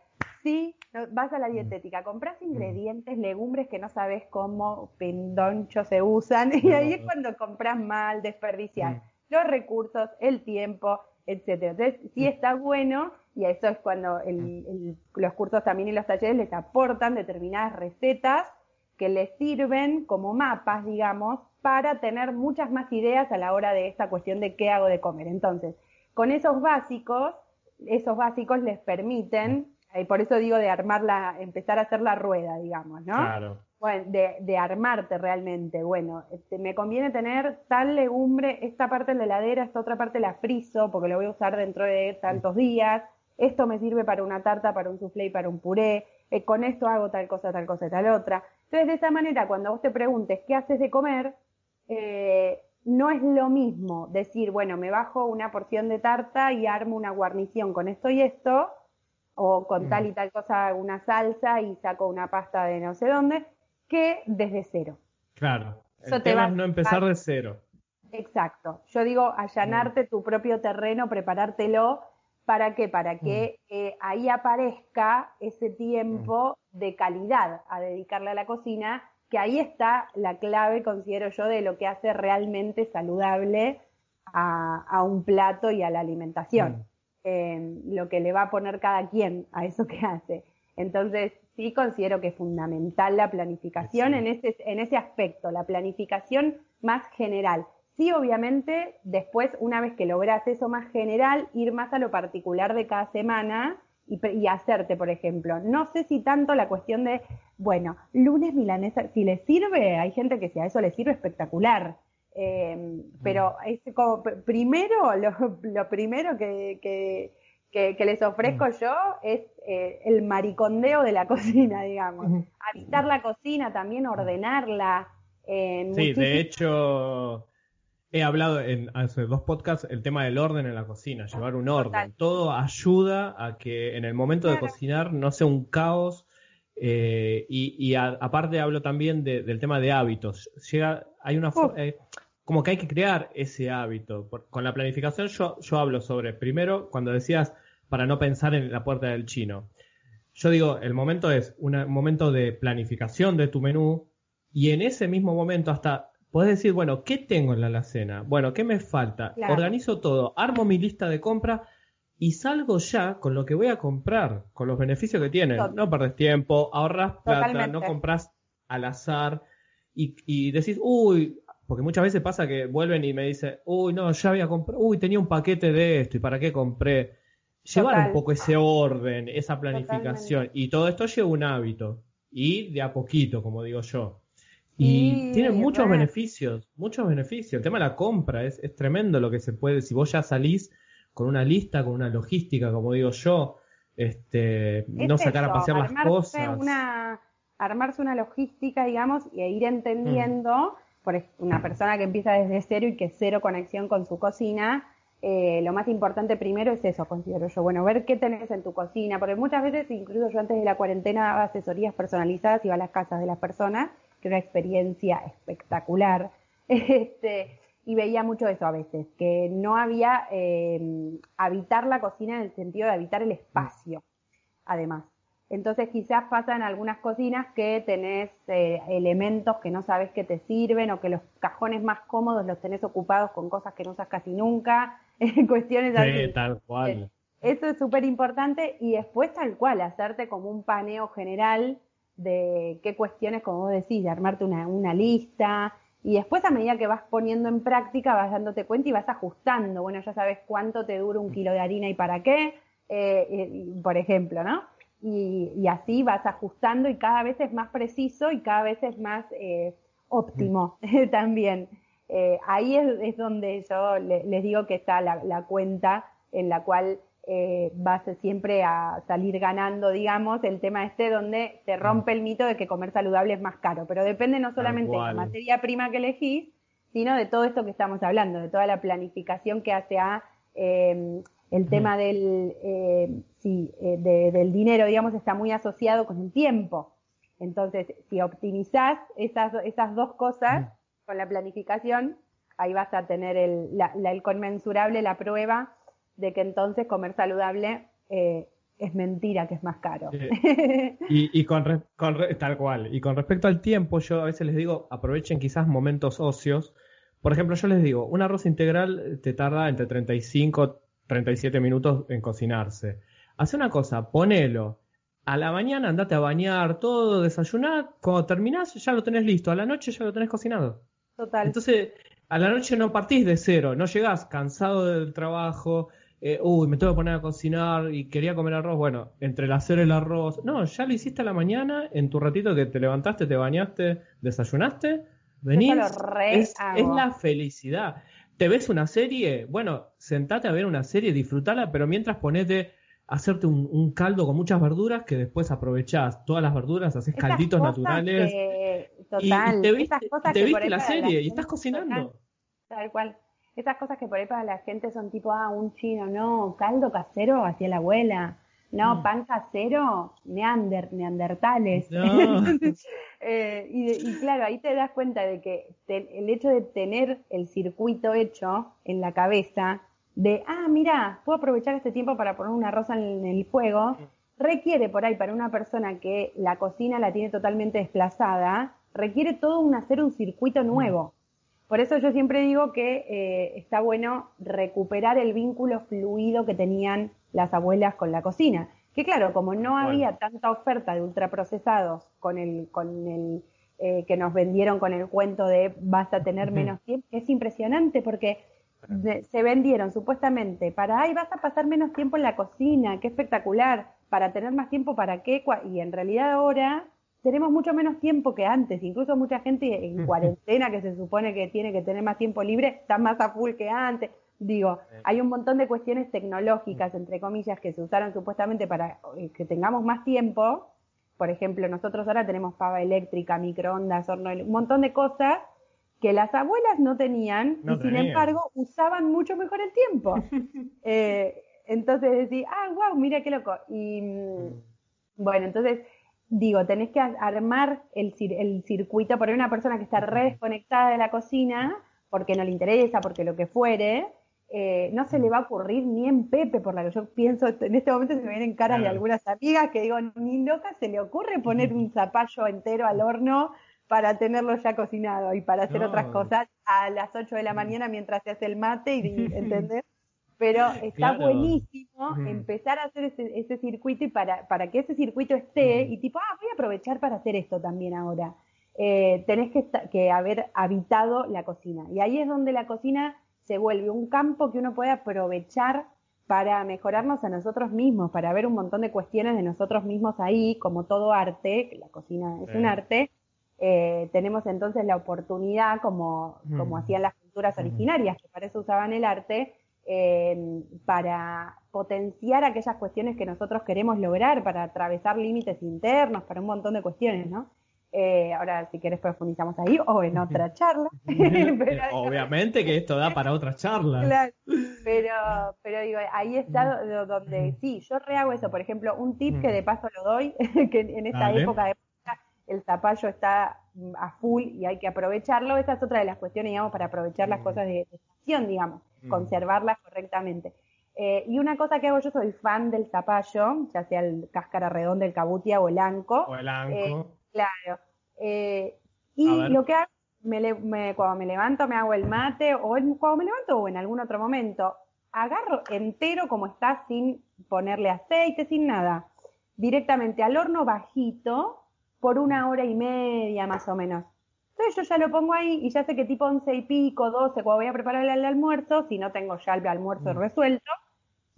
Sí, vas a la dietética, compras ingredientes, legumbres que no sabes cómo pendoncho se usan y ahí es cuando compras mal, desperdicias los recursos, el tiempo, etcétera. Entonces, sí está bueno y eso es cuando los cursos también y los talleres les aportan determinadas recetas que les sirven como mapas, digamos, para tener muchas más ideas a la hora de esta cuestión de qué hago de comer. Entonces, con esos básicos, esos básicos les permiten, y por eso digo de armar la, empezar a hacer la rueda, digamos, ¿no? Claro. Bueno, de, de armarte realmente. Bueno, este, me conviene tener tal legumbre, esta parte de la heladera, esta otra parte la friso, porque lo voy a usar dentro de tantos días. Esto me sirve para una tarta, para un soufflé y para un puré. Eh, con esto hago tal cosa, tal cosa y tal otra. Entonces, de esa manera, cuando vos te preguntes qué haces de comer, eh, no es lo mismo decir, bueno, me bajo una porción de tarta y armo una guarnición con esto y esto, o con tal y tal cosa, una salsa y saco una pasta de no sé dónde, que desde cero. Claro. El tema es no empezar de cero. Exacto. Yo digo allanarte tu propio terreno, preparártelo. ¿Para qué? Para que eh, ahí aparezca ese tiempo de calidad a dedicarle a la cocina, que ahí está la clave, considero yo, de lo que hace realmente saludable a, un plato y a la alimentación. Eh, lo que le va a poner cada quien a eso que hace. Entonces, sí considero que es fundamental la planificación en, ese, en ese aspecto, la planificación más general. Sí, obviamente, después, una vez que logras eso más general, ir más a lo particular de cada semana y, hacerte, por ejemplo. No sé si tanto la cuestión de, bueno, lunes milanesa, si le sirve, hay gente que si a eso le sirve espectacular. Eh, pero es como, primero, lo, primero que que, les ofrezco yo es eh, el maricondeo de la cocina, digamos. Habitar la cocina, también ordenarla. sí, de hecho, he hablado en hace dos podcasts el tema del orden en la cocina, llevar un orden. Todo ayuda a que en el momento de cocinar no sea un caos. Eh, y, aparte hablo también del tema de hábitos. Llega, hay una eh, como que hay que crear ese hábito. con la planificación yo, yo hablo sobre, primero, cuando decías para no pensar en la puerta del chino. Yo digo, el momento es un momento de planificación de tu menú y en ese mismo momento hasta puedes decir, bueno, ¿qué tengo en la alacena? Bueno, ¿qué me falta? Organizo todo, armo mi lista de compra y salgo ya con lo que voy a comprar, con los beneficios que tienen. No perdes tiempo, ahorras plata, no compras al azar y, y decís, uy, porque muchas veces pasa que vuelven y me dicen, uy, no, ya había comprado, uy, tenía un paquete de esto y para qué compré llevar un poco ese orden, esa planificación. Y todo esto lleva un hábito. Y de a poquito, como digo yo. Y tiene muchos beneficios, muchos beneficios. El tema de la compra es, es tremendo lo que se puede. Si vos ya salís con una lista, con una logística, como digo yo, este, no sacar a pasear las cosas. Una, armarse una logística, digamos, y ir entendiendo, mm. por una persona que empieza desde cero y que cero conexión con su cocina, eh, lo más importante primero es eso, considero yo. Bueno, ver qué tenés en tu cocina, porque muchas veces, incluso yo antes de la cuarentena, daba asesorías personalizadas, iba a las casas de las personas, que era una experiencia espectacular. Este, y veía mucho eso a veces, que no había eh, habitar la cocina en el sentido de habitar el espacio, además. Entonces quizás pasa en algunas cocinas que tenés eh, elementos que no sabes que te sirven o que los cajones más cómodos los tenés ocupados con cosas que no usas casi nunca cuestiones sí, tal cual. Eso es súper importante y después tal cual, hacerte como un paneo general de qué cuestiones, como vos decís, de armarte una, una lista y después a medida que vas poniendo en práctica vas dándote cuenta y vas ajustando. Bueno, ya sabes cuánto te dura un kilo de harina y para qué, eh, por ejemplo, ¿no? Y, y, así vas ajustando y cada vez es más preciso y cada vez es más eh, óptimo también. Eh, ahí es, donde yo les digo que está la, cuenta en la cual eh, vas siempre a salir ganando, digamos, el tema este donde se rompe el mito de que comer saludable es más caro, pero depende no solamente de la materia prima que elegís, sino de todo esto que estamos hablando, de toda la planificación que hace a em, el tema del, eh, sí, del dinero, digamos, está muy asociado con el tiempo. Entonces, si optimizás esas, esas dos cosas, con la planificación, ahí vas a tener el, la, el conmensurable, la prueba de que entonces comer saludable eh, es mentira que es más caro. y, con, tal cual. Y con respecto al tiempo, yo a veces les digo, aprovechen quizás momentos ocios. Por ejemplo, yo les digo, un arroz integral te tarda entre 35 37 minutos en cocinarse. Hace una cosa, ponelo. A la mañana andate a bañar, todo, desayunar. Cuando terminás ya lo tenés listo. A la noche ya lo tenés cocinado. Total. Entonces, a la noche no partís de cero. No llegás cansado del trabajo, eh, uy, me tengo que poner a cocinar y quería comer arroz, bueno, entre el hacer el arroz, no, ya lo hiciste a la mañana, en tu ratito que te levantaste, te bañaste, desayunaste, venís, es, es, la felicidad. ¿Te ves una serie? Bueno, sentate a ver una serie, disfrutala, pero mientras ponete hacerte un, caldo con muchas verduras que después aprovechás todas las verduras, haces calditos naturales. total, y, te viste, la serie y estás cocinando. tal cual esas cosas que por ahí para la gente son tipo, ah, un chino, no, caldo casero hacia la abuela, no, mm. pan casero, neander, neandertales. Eh, y, claro, ahí te das cuenta de que el hecho de tener el circuito hecho en la cabeza, de, ah, mira, puedo aprovechar este tiempo para poner una rosa en el fuego, mm. requiere por ahí para una persona que la cocina la tiene totalmente desplazada, requiere todo un hacer un circuito nuevo. Por eso yo siempre digo que eh, está bueno recuperar el vínculo fluido que tenían las abuelas con la cocina. Que claro, como no había tanta oferta de ultraprocesados con el, con el eh, que nos vendieron con el cuento de vas a tener menos tiempo, es impresionante porque se vendieron supuestamente para, ay, vas a pasar menos tiempo en la cocina, qué espectacular, para tener más tiempo para qué, y en realidad ahora tenemos mucho menos tiempo que antes, incluso mucha gente en cuarentena que se supone que tiene que tener más tiempo libre, está más a full que antes. Digo, hay un montón de cuestiones tecnológicas, entre comillas, que se usaron supuestamente para eh, que tengamos más tiempo. Por ejemplo, nosotros ahora tenemos pava eléctrica, microondas, horno, un montón de cosas que las abuelas no tenían y sin embargo usaban mucho mejor el tiempo. eh, entonces decís, ah, wow, mira qué loco. Y mm, bueno, entonces digo, tenés que armar el, el circuito, por una persona que está re desconectada de la cocina, porque no le interesa, porque lo que fuere, eh, no se le va a ocurrir ni en Pepe, por la que yo pienso, en este momento se me vienen caras de algunas amigas que digo, ni loca se le ocurre poner un zapallo entero al horno para tenerlo ya cocinado y para hacer otras cosas a las 8 de la mañana mientras se hace el mate y, ¿entendés? Pero está buenísimo empezar a hacer ese, circuito y para, para, que ese circuito esté y tipo, ah, voy a aprovechar para hacer esto también ahora. Eh, tenés que, que, haber habitado la cocina. Y ahí es donde la cocina se vuelve un campo que uno puede aprovechar para mejorarnos a nosotros mismos, para ver un montón de cuestiones de nosotros mismos ahí, como todo arte, que la cocina es un arte, eh, tenemos entonces la oportunidad, como, como hacían las culturas originarias, que para eso usaban el arte, Em, para potenciar aquellas cuestiones que nosotros queremos lograr, para atravesar límites internos, para un montón de cuestiones, ¿no? Eh, ahora, si quieres, profundizamos ahí o en otra charla. Obviamente que esto da para otra charla. Claro, pero, pero digo, ahí está donde sí, yo rehago eso. Por ejemplo, un tip que de paso lo doy, que en esta época de el zapallo está a full y hay que aprovecharlo. Esa es otra de las cuestiones, digamos, para aprovechar las cosas de, estación, digamos, conservarlas correctamente. Eh, y una cosa que hago, yo soy fan del zapallo, ya sea el cáscara redonda, el cabutia o el anco. O el anco. Eh, claro. Eh, y lo que hago, me, cuando me levanto me hago el mate, o cuando me levanto o en algún otro momento, agarro entero como está, sin ponerle aceite, sin nada, directamente al horno bajito, por una hora y media más o menos. Entonces yo ya lo pongo ahí y ya sé que tipo once y pico, doce, cuando voy a preparar el almuerzo, si no tengo ya el almuerzo mm. resuelto,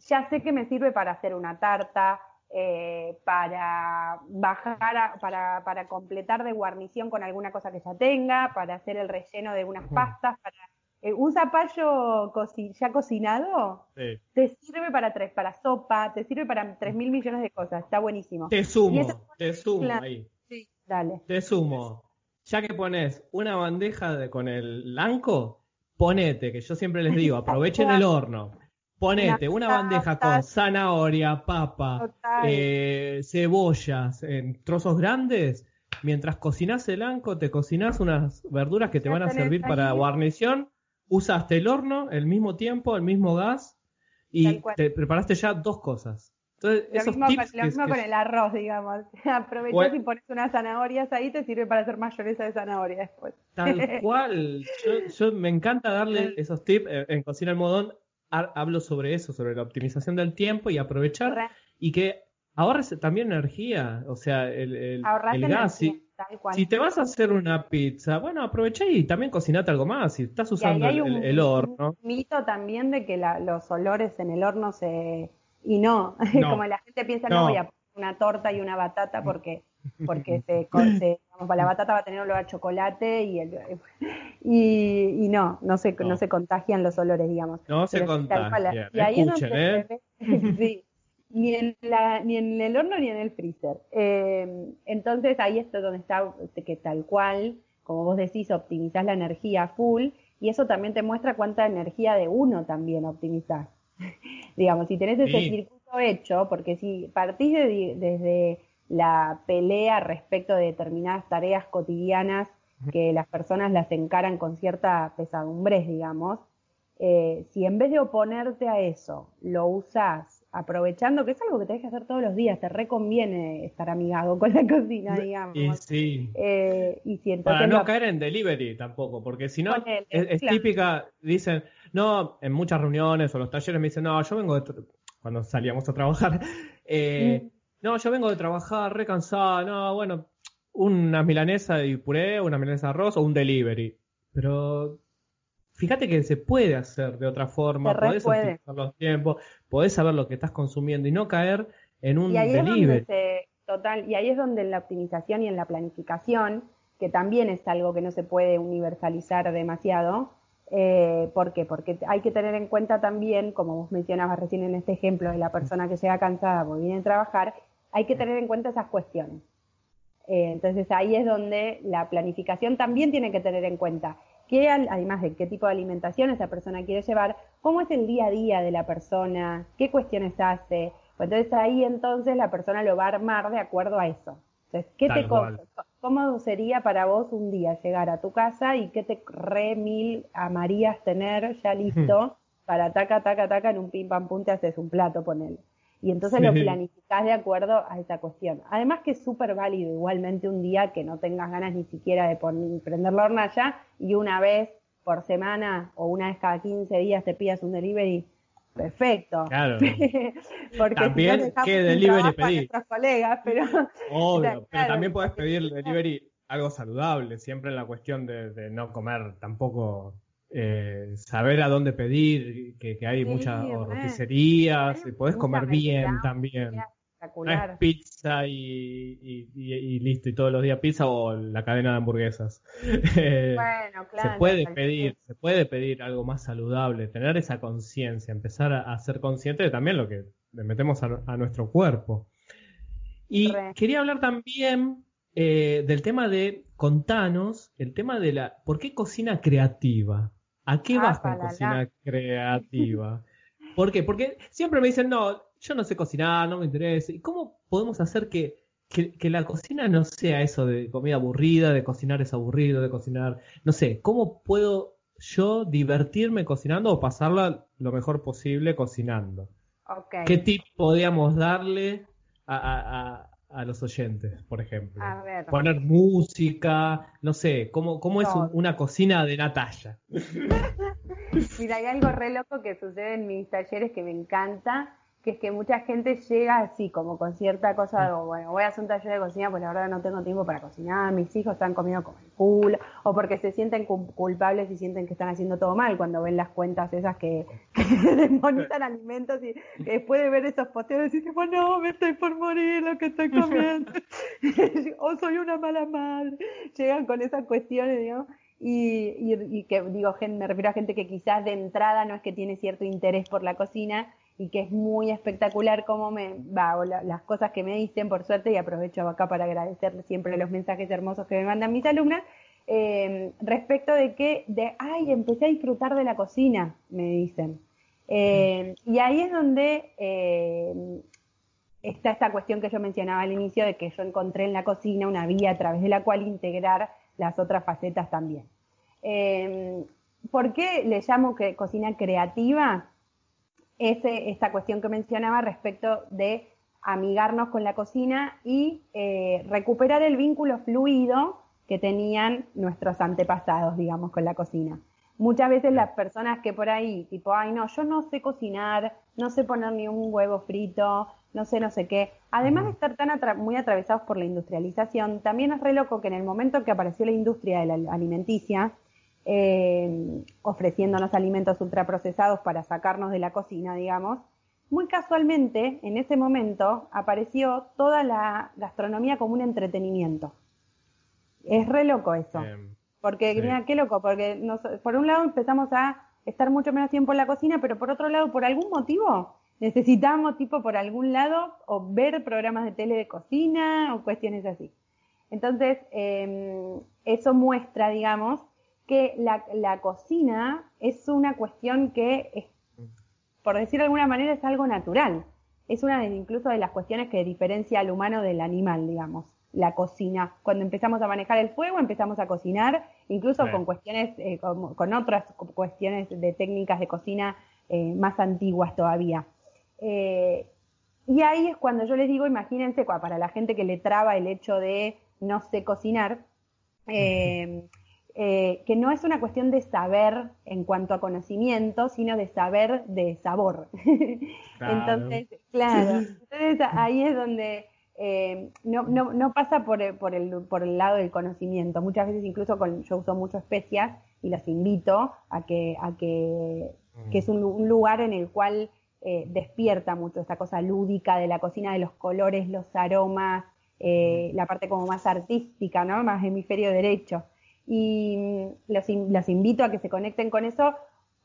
ya sé que me sirve para hacer una tarta, eh, para bajar, para, para, completar de guarnición con alguna cosa que ya tenga, para hacer el relleno de unas pastas, para eh, un zapallo ya cocinado te sirve para tres, para sopa, te sirve para tres mil millones de cosas, está buenísimo. Te sumo, te sumo ahí. Dale. Te sumo. Ya que pones una bandeja de, con el blanco, ponete, que yo siempre les digo, aprovechen el horno. Ponete una, bandeja con zanahoria, papa, eh, cebollas en trozos grandes. Mientras cocinas el blanco, te cocinas unas verduras que te van a servir para guarnición. Usaste el horno, el mismo tiempo, el mismo gas y te preparaste ya dos cosas. Entonces, lo mismo, con, el arroz, digamos. Aprovechas y pones unas zanahorias ahí, te sirve para hacer mayonesa de zanahoria después. Tal cual. yo, me encanta darle esos tips. Eh, en Cocina Almodón hablo sobre eso, sobre la optimización del tiempo y aprovechar y que ahorres también energía. O sea, el, el, gas. Si, te vas a hacer una pizza, bueno, aprovecha y también cocinate algo más. Si estás usando el, horno. Un mito también de que los olores en el horno se y no, como la gente piensa, no. voy a poner una torta y una batata porque porque se, la batata va a tener olor a chocolate y el, y, no, no se, no. se contagian los olores, digamos. No se contagian. Y ahí es sí, ni en, la, ni en el horno ni en el freezer. Eh, entonces ahí es donde está que tal cual, como vos decís, optimizás la energía full y eso también te muestra cuánta energía de uno también optimizás. Digamos, si tenés ese circuito hecho, porque si partís desde la pelea respecto de determinadas tareas cotidianas que las personas las encaran con cierta pesadumbre, digamos, eh, si en vez de oponerte a eso, lo usás aprovechando, que es algo que tenés que hacer todos los días, te reconviene estar amigado con la cocina, digamos. Y sí. Eh, y si Para no caer en delivery tampoco, porque si no, es, típica, dicen, no, en muchas reuniones o los talleres me dicen, no, yo vengo de, cuando salíamos a trabajar, eh, mm. no, yo vengo de trabajar re cansada, no, bueno, una milanesa de puré, una milanesa de arroz o un delivery. Pero fíjate que se puede hacer de otra forma, podés optimizar los tiempos, podés saber lo que estás consumiendo y no caer en un y ahí delivery. total, y ahí es donde en la optimización y en la planificación, que también es algo que no se puede universalizar demasiado, eh, ¿Por qué? Porque hay que tener en cuenta también, como vos mencionabas recién en este ejemplo de la persona que llega cansada porque viene a trabajar, hay que tener en cuenta esas cuestiones. Eh, entonces ahí es donde la planificación también tiene que tener en cuenta qué, además de qué tipo de alimentación esa persona quiere llevar, cómo es el día a día de la persona, qué cuestiones hace. Pues entonces ahí entonces la persona lo va a armar de acuerdo a eso. Entonces, ¿qué te ¿cómo sería para vos un día llegar a tu casa y qué te re mil amarías tener ya listo para taca, taca, taca en un pim pam pum te haces un plato, ponele? Y entonces lo planificás de acuerdo a esa cuestión. Además que es súper válido igualmente un día que no tengas ganas ni siquiera de prender la hornalla y una vez por semana o una vez cada 15 días te pidas un delivery. Perfecto. Claro. Porque también, ¿qué delivery pedir? colegas, pero... Obvio, pero también puedes pedir delivery algo saludable, siempre en la cuestión de no comer tampoco eh, saber a dónde pedir, que, hay muchas roticerías, y podés comer bien también. No es pizza y, listo, y todos los días pizza o la cadena de hamburguesas. Bueno, claro, se puede pedir, se puede pedir algo más saludable, tener esa conciencia, empezar a, ser consciente de también lo que le metemos a, nuestro cuerpo. Y quería hablar también eh, del tema de, contanos, el tema de la, ¿por qué cocina creativa? ¿A qué vas con cocina creativa? ¿Por qué? Porque siempre me dicen, no, yo no sé cocinar, no me interesa. ¿Y cómo podemos hacer que, que, la cocina no sea eso de comida aburrida, de cocinar es aburrido, de cocinar, no sé, ¿cómo puedo yo divertirme cocinando o pasarla lo mejor posible cocinando? ¿Qué tip podríamos darle a, a los oyentes, por ejemplo? Poner música, no sé, ¿cómo, cómo es una cocina de Natalia? Mira, hay algo re loco que sucede en mis talleres que me encanta, que es que mucha gente llega así, como con cierta cosa, o bueno, voy a hacer un taller de cocina, pues la verdad no tengo tiempo para cocinar, mis hijos están comiendo como el culo, o porque se sienten culpables y sienten que están haciendo todo mal cuando ven las cuentas esas que, que demonizan alimentos y que después de ver esos posteos dicen, no, me estoy por morir lo que estoy comiendo, o soy una mala madre, llegan con esas cuestiones, digamos. Y, y, que digo, me refiero a gente que quizás de entrada no es que tiene cierto interés por la cocina y que es muy espectacular cómo me va, las cosas que me dicen, por suerte, y aprovecho acá para agradecer siempre los mensajes hermosos que me mandan mis alumnas, eh, respecto de que, de, ay, empecé a disfrutar de la cocina, me dicen. Eh, y ahí es donde eh, está esta cuestión que yo mencionaba al inicio, de que yo encontré en la cocina una vía a través de la cual integrar las otras facetas también. ¿Por qué le llamo que cocina creativa? Ese, esta cuestión que mencionaba respecto de amigarnos con la cocina y eh, recuperar el vínculo fluido que tenían nuestros antepasados, digamos, con la cocina. Muchas veces las personas que por ahí, tipo, ay, no, yo no sé cocinar, no sé poner ni un huevo frito, no sé, no sé qué. Además de estar tan muy atravesados por la industrialización, también es re loco que en el momento que apareció la industria de la alimenticia, eh, ofreciéndonos alimentos ultraprocesados para sacarnos de la cocina, digamos, muy casualmente, en ese momento, apareció toda la gastronomía como un entretenimiento. Es re loco eso. porque, mira, qué loco, porque por un lado empezamos a estar mucho menos tiempo en la cocina, pero por otro lado, por algún motivo, necesitamos, tipo, por algún lado, o ver programas de tele de cocina o cuestiones así. Entonces, em, eso muestra, digamos, que la, la, cocina es una cuestión que es por decir de alguna manera, es algo natural. Es una de, incluso de las cuestiones que diferencia al humano del animal, digamos, la cocina. Cuando empezamos a manejar el fuego, empezamos a cocinar, incluso con cuestiones, eh, con, otras cuestiones de técnicas de cocina eh, más antiguas todavía. Eh, y ahí es cuando yo les digo, imagínense, para la gente que le traba el hecho de no sé cocinar, eh, que no es una cuestión de saber en cuanto a conocimiento, sino de saber de sabor. Entonces, claro, entonces ahí es donde eh, no, no, no, pasa por, por, el, por el lado del conocimiento. Muchas veces incluso con, yo uso mucho especias y las invito a que, a que, que es un, lugar en el cual eh, despierta mucho esta cosa lúdica de la cocina, de los colores, los aromas, la parte como más artística, ¿no? Más hemisferio derecho y los, los invito a que se conecten con eso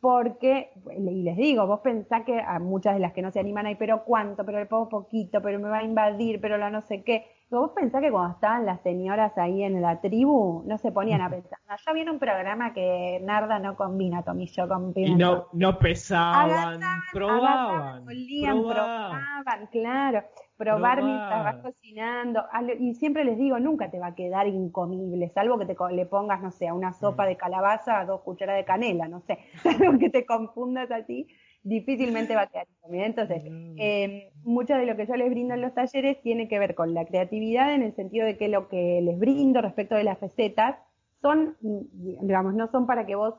porque, y les digo, vos pensás que a muchas de las que no se animan ahí, pero cuánto, pero le pongo poquito, pero me va a invadir, pero la no sé qué. Vos pensás que cuando estaban las señoras ahí en la tribu, no se ponían a pensar, no, ya viene un programa que Narda no combina tomillo con pimiento. Y no, no pesaban, probaban, probaban, claro probar mientras vas cocinando. Y siempre les digo, nunca te va a quedar incomible, salvo que te le pongas, no sé, a una sopa mm. de calabaza, a dos cucharadas de canela, no sé, salvo que te confundas así, difícilmente va a quedar incomible. Entonces, eh, mucho de lo que yo les brindo en los talleres tiene que ver con la creatividad en el sentido de que lo que les brindo respecto de las recetas son, digamos, no son para que vos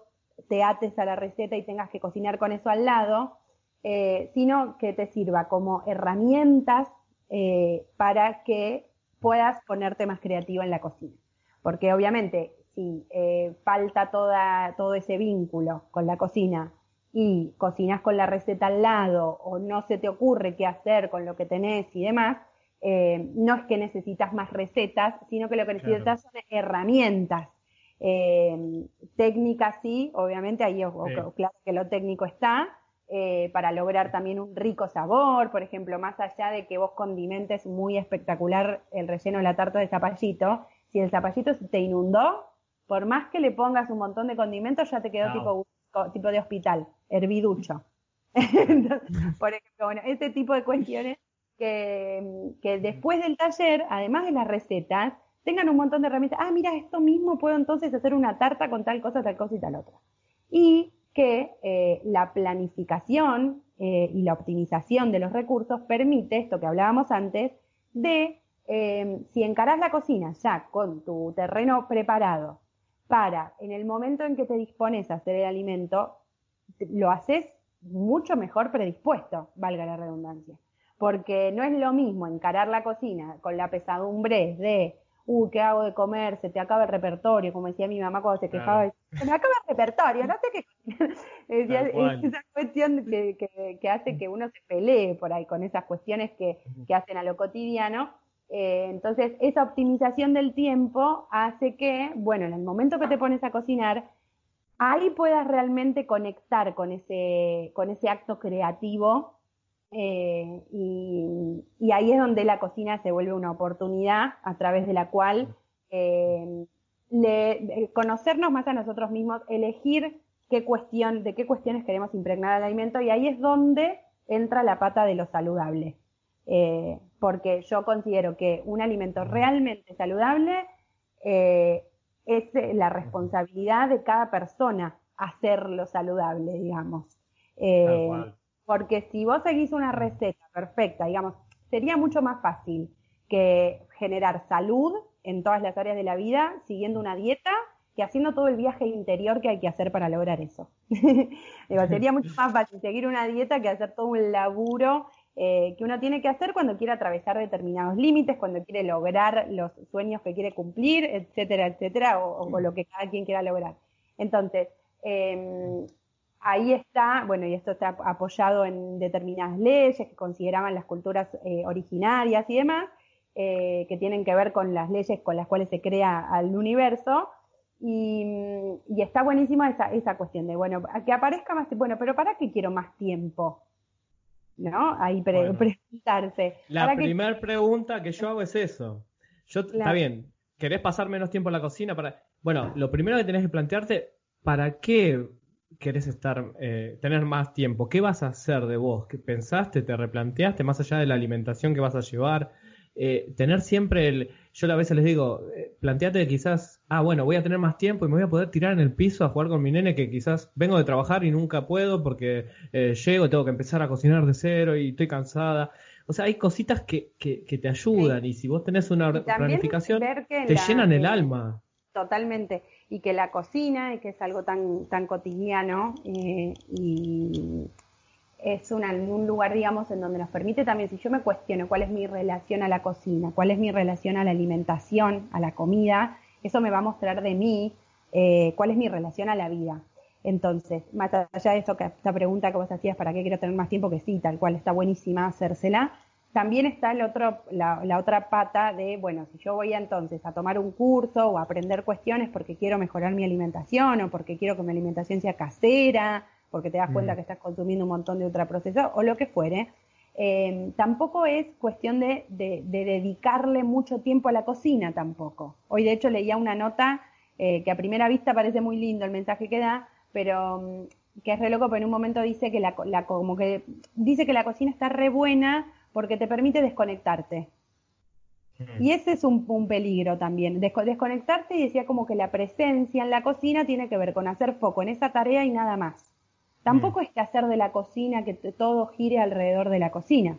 te ates a la receta y tengas que cocinar con eso al lado, eh, sino que te sirva como herramientas eh, para que puedas ponerte más creativo en la cocina. Porque obviamente si eh, falta toda, todo ese vínculo con la cocina y cocinas con la receta al lado o no se te ocurre qué hacer con lo que tenés y demás, eh, no es que necesitas más recetas, sino que lo que necesitas son herramientas. técnicas sí, obviamente ahí claro que lo técnico está, eh, para lograr también un rico sabor, por ejemplo, más allá de que vos condimentes muy espectacular el relleno de la tarta de zapallito, si el zapallito se te inundó, por más que le pongas un montón de condimentos, ya te quedó tipo, tipo de hospital, herviducho. por ejemplo, bueno, ese tipo de cuestiones que, que después del taller, además de las recetas, tengan un montón de herramientas. Ah, mira, esto mismo puedo entonces hacer una tarta con tal cosa, tal cosa y tal otra. Y que eh, la planificación eh, y la optimización de los recursos permite esto que hablábamos antes de em, si encarás la cocina ya con tu terreno preparado para en el momento en que te dispones a hacer el alimento, lo haces mucho mejor predispuesto, valga la redundancia. Porque no es lo mismo encarar la cocina con la pesadumbre de uh, ¿qué hago de comer? Se te acaba el repertorio, como decía mi mamá cuando se quejaba, se me acaba el repertorio, no sé qué. Decía, es esa cuestión que, que, hace que uno se pelee por ahí con esas cuestiones que, que hacen a lo cotidiano. Eh, entonces, esa optimización del tiempo hace que, bueno, en el momento que te pones a cocinar, ahí puedas realmente conectar con ese, con ese acto creativo eh, y, ahí es donde la cocina se vuelve una oportunidad a través de la cual eh, conocernos más a nosotros mismos, elegir qué cuestión, de qué cuestiones queremos impregnar el alimento y ahí es donde entra la pata de lo saludable. Eh, porque yo considero que un alimento realmente saludable es la responsabilidad de cada persona hacerlo saludable, digamos. Porque si vos seguís una receta perfecta, digamos, sería mucho más fácil que generar salud en todas las áreas de la vida siguiendo una dieta que haciendo todo el viaje interior que hay que hacer para lograr eso. Digo, sería mucho más fácil seguir una dieta que hacer todo un laburo eh, que uno tiene que hacer cuando quiere atravesar determinados límites, cuando quiere lograr los sueños que quiere cumplir, etcétera, etcétera, o, o lo que cada quien quiera lograr. Entonces, eh, ahí está, bueno, y esto está apoyado en determinadas leyes que consideraban las culturas eh, originarias y demás, eh, que tienen que ver con las leyes con las cuales se crea al universo. Y, está buenísima esa, esa cuestión de, bueno, que aparezca más, bueno, pero ¿para qué quiero más tiempo? ¿No? Ahí preguntarse. La primera pregunta que yo hago es eso. Yo, Está bien, ¿querés pasar menos tiempo en la cocina? para Bueno, lo primero que tenés que plantearte, ¿para qué querés estar, eh, tener más tiempo? ¿Qué vas a hacer de vos? ¿Qué pensaste, te replanteaste más allá de la alimentación que vas a llevar? Eh, tener siempre el, yo a veces les digo, eh, planteate que quizás, ah, bueno, voy a tener más tiempo y me voy a poder tirar en el piso a jugar con mi nene que quizás vengo de trabajar y nunca puedo porque eh, llego, tengo que empezar a cocinar de cero y estoy cansada. O sea, hay cositas que, que, te ayudan y si vos tenés una planificación, te llenan el alma. Totalmente y que la cocina, que es algo tan, tan cotidiano, eh, y es un lugar, digamos, en donde nos permite también, si yo me cuestiono cuál es mi relación a la cocina, cuál es mi relación a la alimentación, a la comida, eso me va a mostrar de mí eh, cuál es mi relación a la vida. Entonces, más allá de eso, que esta pregunta que vos hacías, ¿para qué quiero tener más tiempo? Que sí, tal cual está buenísima hacérsela, también está el otro, la, otra pata de, bueno, si yo voy entonces a tomar un curso o a aprender cuestiones porque quiero mejorar mi alimentación o porque quiero que mi alimentación sea casera, porque te das cuenta mm. que estás consumiendo un montón de ultraprocesados o lo que fuere, eh, tampoco es cuestión de, dedicarle mucho tiempo a la cocina tampoco. Hoy de hecho leía una nota eh, que a primera vista parece muy lindo el mensaje que da, pero mm, que es re loco, pero en un momento dice que la, la, como que dice que la cocina está re buena porque te permite desconectarte. Mm. Y ese es un, peligro también, desconectarse y decía como que la presencia en la cocina tiene que ver con hacer foco en esa tarea y nada más. Tampoco mm. es que hacer de la cocina que todo gire alrededor de la cocina,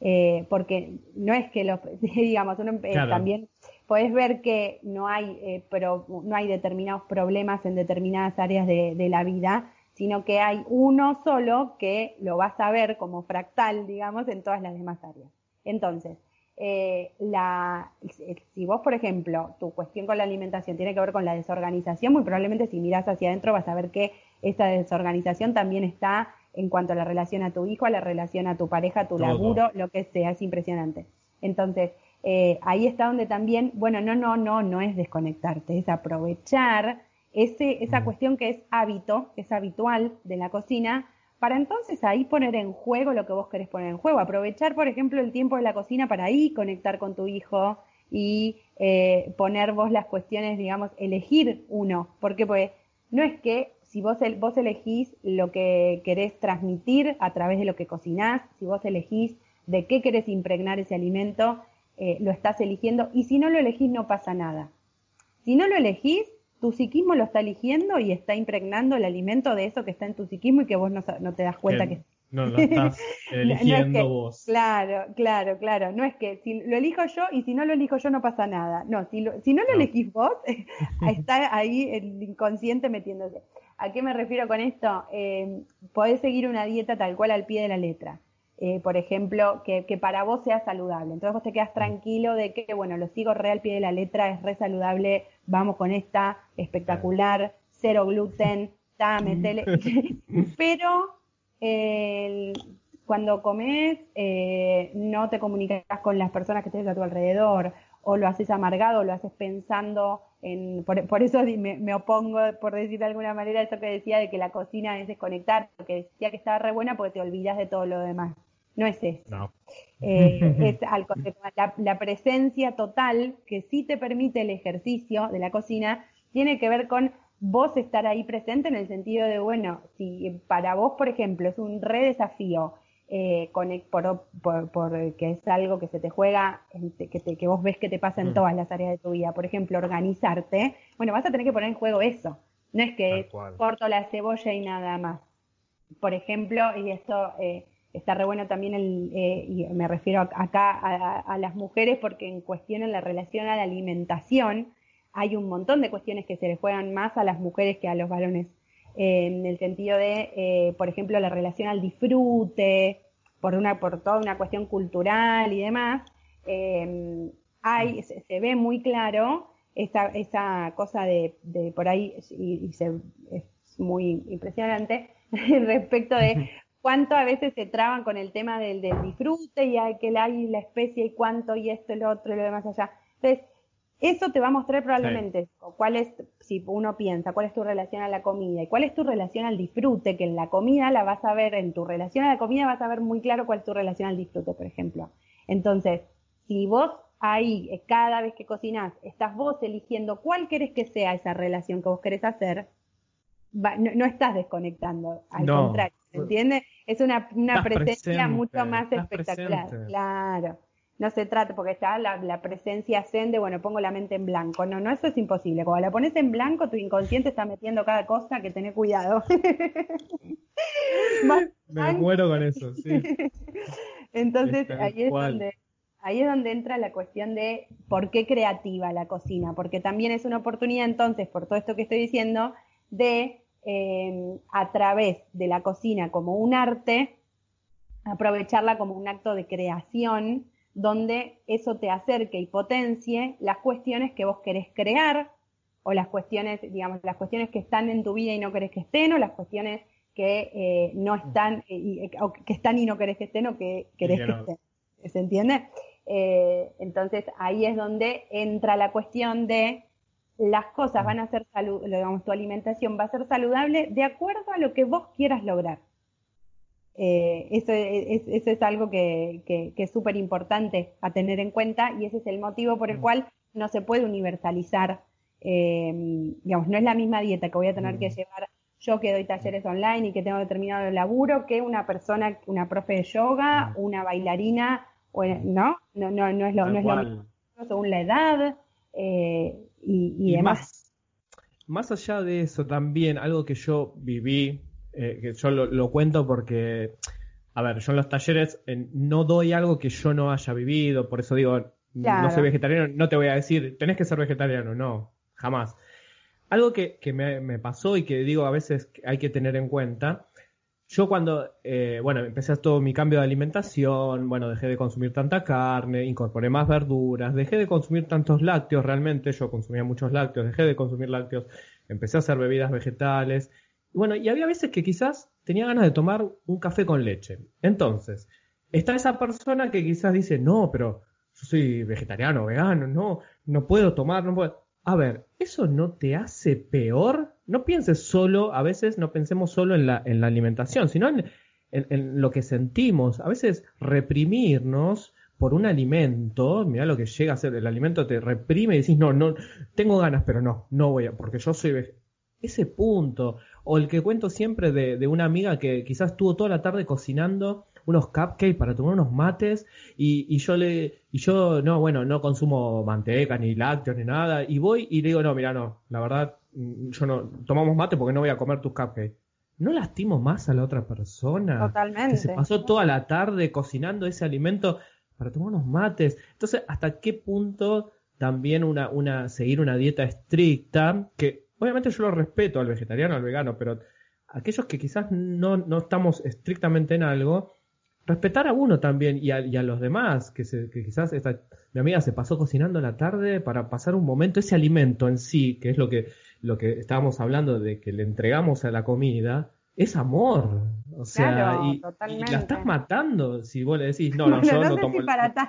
eh, porque no es que, lo, digamos, uno, eh, también podés ver que no hay, eh, pero, no hay determinados problemas en determinadas áreas de, de la vida sino que hay uno solo que lo vas a ver como fractal, digamos, en todas las demás áreas. Entonces, eh, la, si vos, por ejemplo, tu cuestión con la alimentación tiene que ver con la desorganización, muy probablemente si miras hacia adentro vas a ver que esa desorganización también está en cuanto a la relación a tu hijo, a la relación a tu pareja, a tu laburo, lo que sea, es impresionante. Entonces, eh, ahí está donde también, bueno, no, no, no, no es desconectarte, es aprovechar ese, esa mm. cuestión que es hábito, que es habitual de la cocina, para entonces ahí poner en juego lo que vos querés poner en juego. Aprovechar, por ejemplo, el tiempo de la cocina para ahí conectar con tu hijo y eh, poner vos las cuestiones, digamos, elegir uno. Porque pues no es que si vos, vos elegís lo que querés transmitir a través de lo que cocinás, si vos elegís de qué querés impregnar ese alimento, eh, lo estás eligiendo y si no lo elegís no pasa nada. Si no lo elegís, tu psiquismo lo está eligiendo y está impregnando el alimento de eso que está en tu psiquismo y que vos no, te das cuenta que, no lo estás eligiendo vos. Claro, claro, claro. No es que si lo elijo yo y si no lo elijo yo no pasa nada. No, si, si no lo elegís vos, está ahí el inconsciente metiéndose. ¿A qué me refiero con esto? Eh, podés seguir una dieta tal cual al pie de la letra. Eh, por ejemplo, que, que, para vos sea saludable. Entonces vos te quedas tranquilo de que, bueno, lo sigo re al pie de la letra, es re saludable, vamos con esta, espectacular, cero gluten. Pero cuando comes, eh, no te comunicas con las personas que tienes a tu alrededor, o lo haces amargado, o lo haces pensando en, por, por eso me, me, opongo, por decir de alguna manera, a eso que decía de que la cocina es desconectar, porque decía que estaba re buena porque te olvidas de todo lo demás. No es eso. Eh, es al la, la, presencia total que sí te permite el ejercicio de la cocina tiene que ver con vos estar ahí presente en el sentido de, bueno, si para vos, por ejemplo, es un re desafío eh, con, por, por, que es algo que se te juega, que, te, que vos ves que te pasa en mm. todas las áreas de tu vida, por ejemplo, organizarte, bueno, vas a tener que poner en juego eso. No es que corto la cebolla y nada más. por ejemplo, y esto eh, está re bueno también, el, eh, y me refiero acá a, las mujeres, porque en cuestión en la relación a la alimentación, hay un montón de cuestiones que se le juegan más a las mujeres que a los varones, en el sentido de, por ejemplo, la relación al disfrute, por, una, por toda una cuestión cultural y demás, hay, se, ve muy claro esa, esa cosa de, de por ahí, y, se, es muy impresionante, respecto de cuánto a veces se traban con el tema del, del disfrute y hay que la, hay la especie y cuánto y esto y lo otro y lo demás allá. Entonces, eso te va a mostrar probablemente cuál es, si uno piensa, cuál es tu relación a la comida y cuál es tu relación al disfrute, que en la comida la vas a ver, en tu relación a la comida vas a ver muy claro cuál es tu relación al disfrute, por ejemplo. Entonces, si vos ahí, eh, cada vez que cocinas, estás vos eligiendo cuál querés que sea esa relación que vos querés hacer, no, estás desconectando, al contrario, ¿se entiende? Es una, presencia mucho más espectacular. Claro. No se trata, porque está la, presencia ascende, bueno, pongo la mente en blanco. No, no, eso es imposible. Cuando la pones en blanco, tu inconsciente está metiendo cada cosa que tenés cuidado. Me muero con eso, sí. Entonces, ahí es donde ahí es donde entra la cuestión de por qué creativa la cocina, porque también es una oportunidad entonces, por todo esto que estoy diciendo, de em, a través de la cocina como un arte, aprovecharla como un acto de creación, donde eso te acerque y potencie las cuestiones que vos querés crear, o las cuestiones, digamos, las cuestiones que están en tu vida y no querés que estén, o las cuestiones que eh, no están, eh, o que están y no querés que estén, o que querés que estén. ¿Se entiende? Eh, entonces ahí es donde entra la cuestión de las cosas van a ser saludables, digamos, tu alimentación va a ser saludable de acuerdo a lo que vos quieras lograr. Eh, eso, es, eso, es, algo que, que, es súper importante a tener en cuenta y ese es el motivo por el mm. cual no se puede universalizar, eh, digamos, no es la misma dieta que voy a tener que mm. llevar yo que doy talleres online y que tengo determinado laburo que una persona, una profe de yoga, mm. una bailarina ¿no? No, no, no es lo, no es lo mismo según la edad eh, y, demás. Más, allá de eso también, algo que yo viví, eh, que yo lo, cuento porque, a ver, yo en los talleres no doy algo que yo no haya vivido, por eso digo, no soy vegetariano, no te voy a decir, tenés que ser vegetariano, no, jamás. Algo que, que me, me, pasó y que digo a veces hay que tener en cuenta yo cuando, eh, bueno, empecé todo mi cambio de alimentación, bueno, dejé de consumir tanta carne, incorporé más verduras, dejé de consumir tantos lácteos, realmente yo consumía muchos lácteos, dejé de consumir lácteos, empecé a hacer bebidas vegetales. Bueno, y había veces que quizás tenía ganas de tomar un café con leche. Entonces, está esa persona que quizás dice, no, pero yo soy vegetariano, vegano, no, no puedo tomar, no puedo. A ver, ¿eso no te hace peor? No pienses solo, a veces no pensemos solo en la, en la alimentación, sino en, lo que sentimos. A veces reprimirnos por un alimento, mira lo que llega a ser, el alimento te reprime y decís, no, no, tengo ganas, pero no, no voy a, porque yo soy ese punto, o el que cuento siempre de, de una amiga que quizás estuvo toda la tarde cocinando unos cupcakes para tomar unos mates y, y yo le y yo no bueno no consumo manteca ni lácteos ni nada y voy y le digo no mira no la verdad mm, yo no tomamos mate porque no voy a comer tus cupcakes no lastimo más a la otra persona totalmente que se pasó toda la tarde cocinando ese alimento para tomar unos mates. Entonces hasta qué punto también una una seguir una dieta estricta que obviamente yo lo respeto al vegetariano al vegano pero aquellos que quizás no, no estamos estrictamente en algo respetar a uno también y a, los demás, que, se, que quizás esta, mi amiga se pasó cocinando la tarde para pasar un momento, ese alimento en sí, que es lo que, lo que estábamos hablando de que le entregamos a la comida, es amor. O sea, y, la estás matando si vos le decís, no, no, yo no, tomo,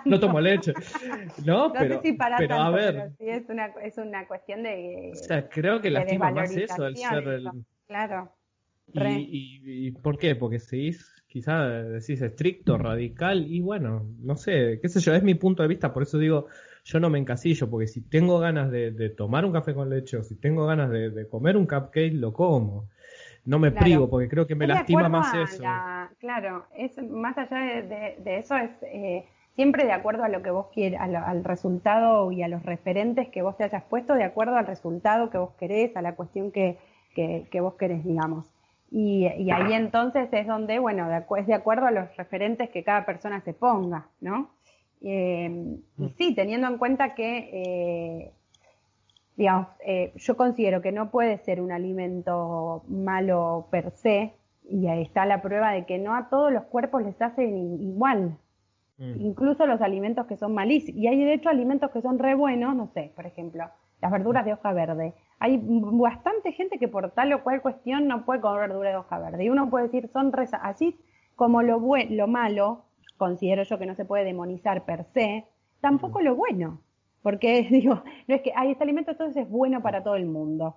no, tomo leche. No, pero, pero a ver. sí es, una, es una cuestión de. O sea, creo que lastima más eso, el ser el. Claro. Y, y, por qué? Porque seguís quizá decís estricto, radical, y bueno, no sé, qué sé yo, es mi punto de vista, por eso digo, yo no me encasillo, porque si tengo ganas de, tomar un café con leche o si tengo ganas de, comer un cupcake, lo como. No me privo, porque creo que me lastima más eso. claro, es, más allá de, eso, es eh, siempre de acuerdo a lo que vos quieras, al, resultado y a los referentes que vos te hayas puesto, de acuerdo al resultado que vos querés, a la cuestión que, que, que vos querés, digamos. Y, ahí entonces es donde, bueno, es de acuerdo a los referentes que cada persona se ponga, ¿no? Eh, y mm. sí, teniendo en cuenta que, eh, digamos, eh, yo considero que no puede ser un alimento malo per se, y ahí está la prueba de que no a todos los cuerpos les hacen igual. Mm. Incluso los alimentos que son malísimos. Y hay de hecho alimentos que son re buenos, no sé, por ejemplo, las verduras de hoja verde. Hay bastante gente que por tal o cual cuestión no puede comer verdura de hoja verde. Y uno puede decir, son re así como lo, lo malo, considero yo que no se puede demonizar per se, tampoco lo bueno. Porque digo, no es que, hay este alimento entonces es bueno para todo el mundo.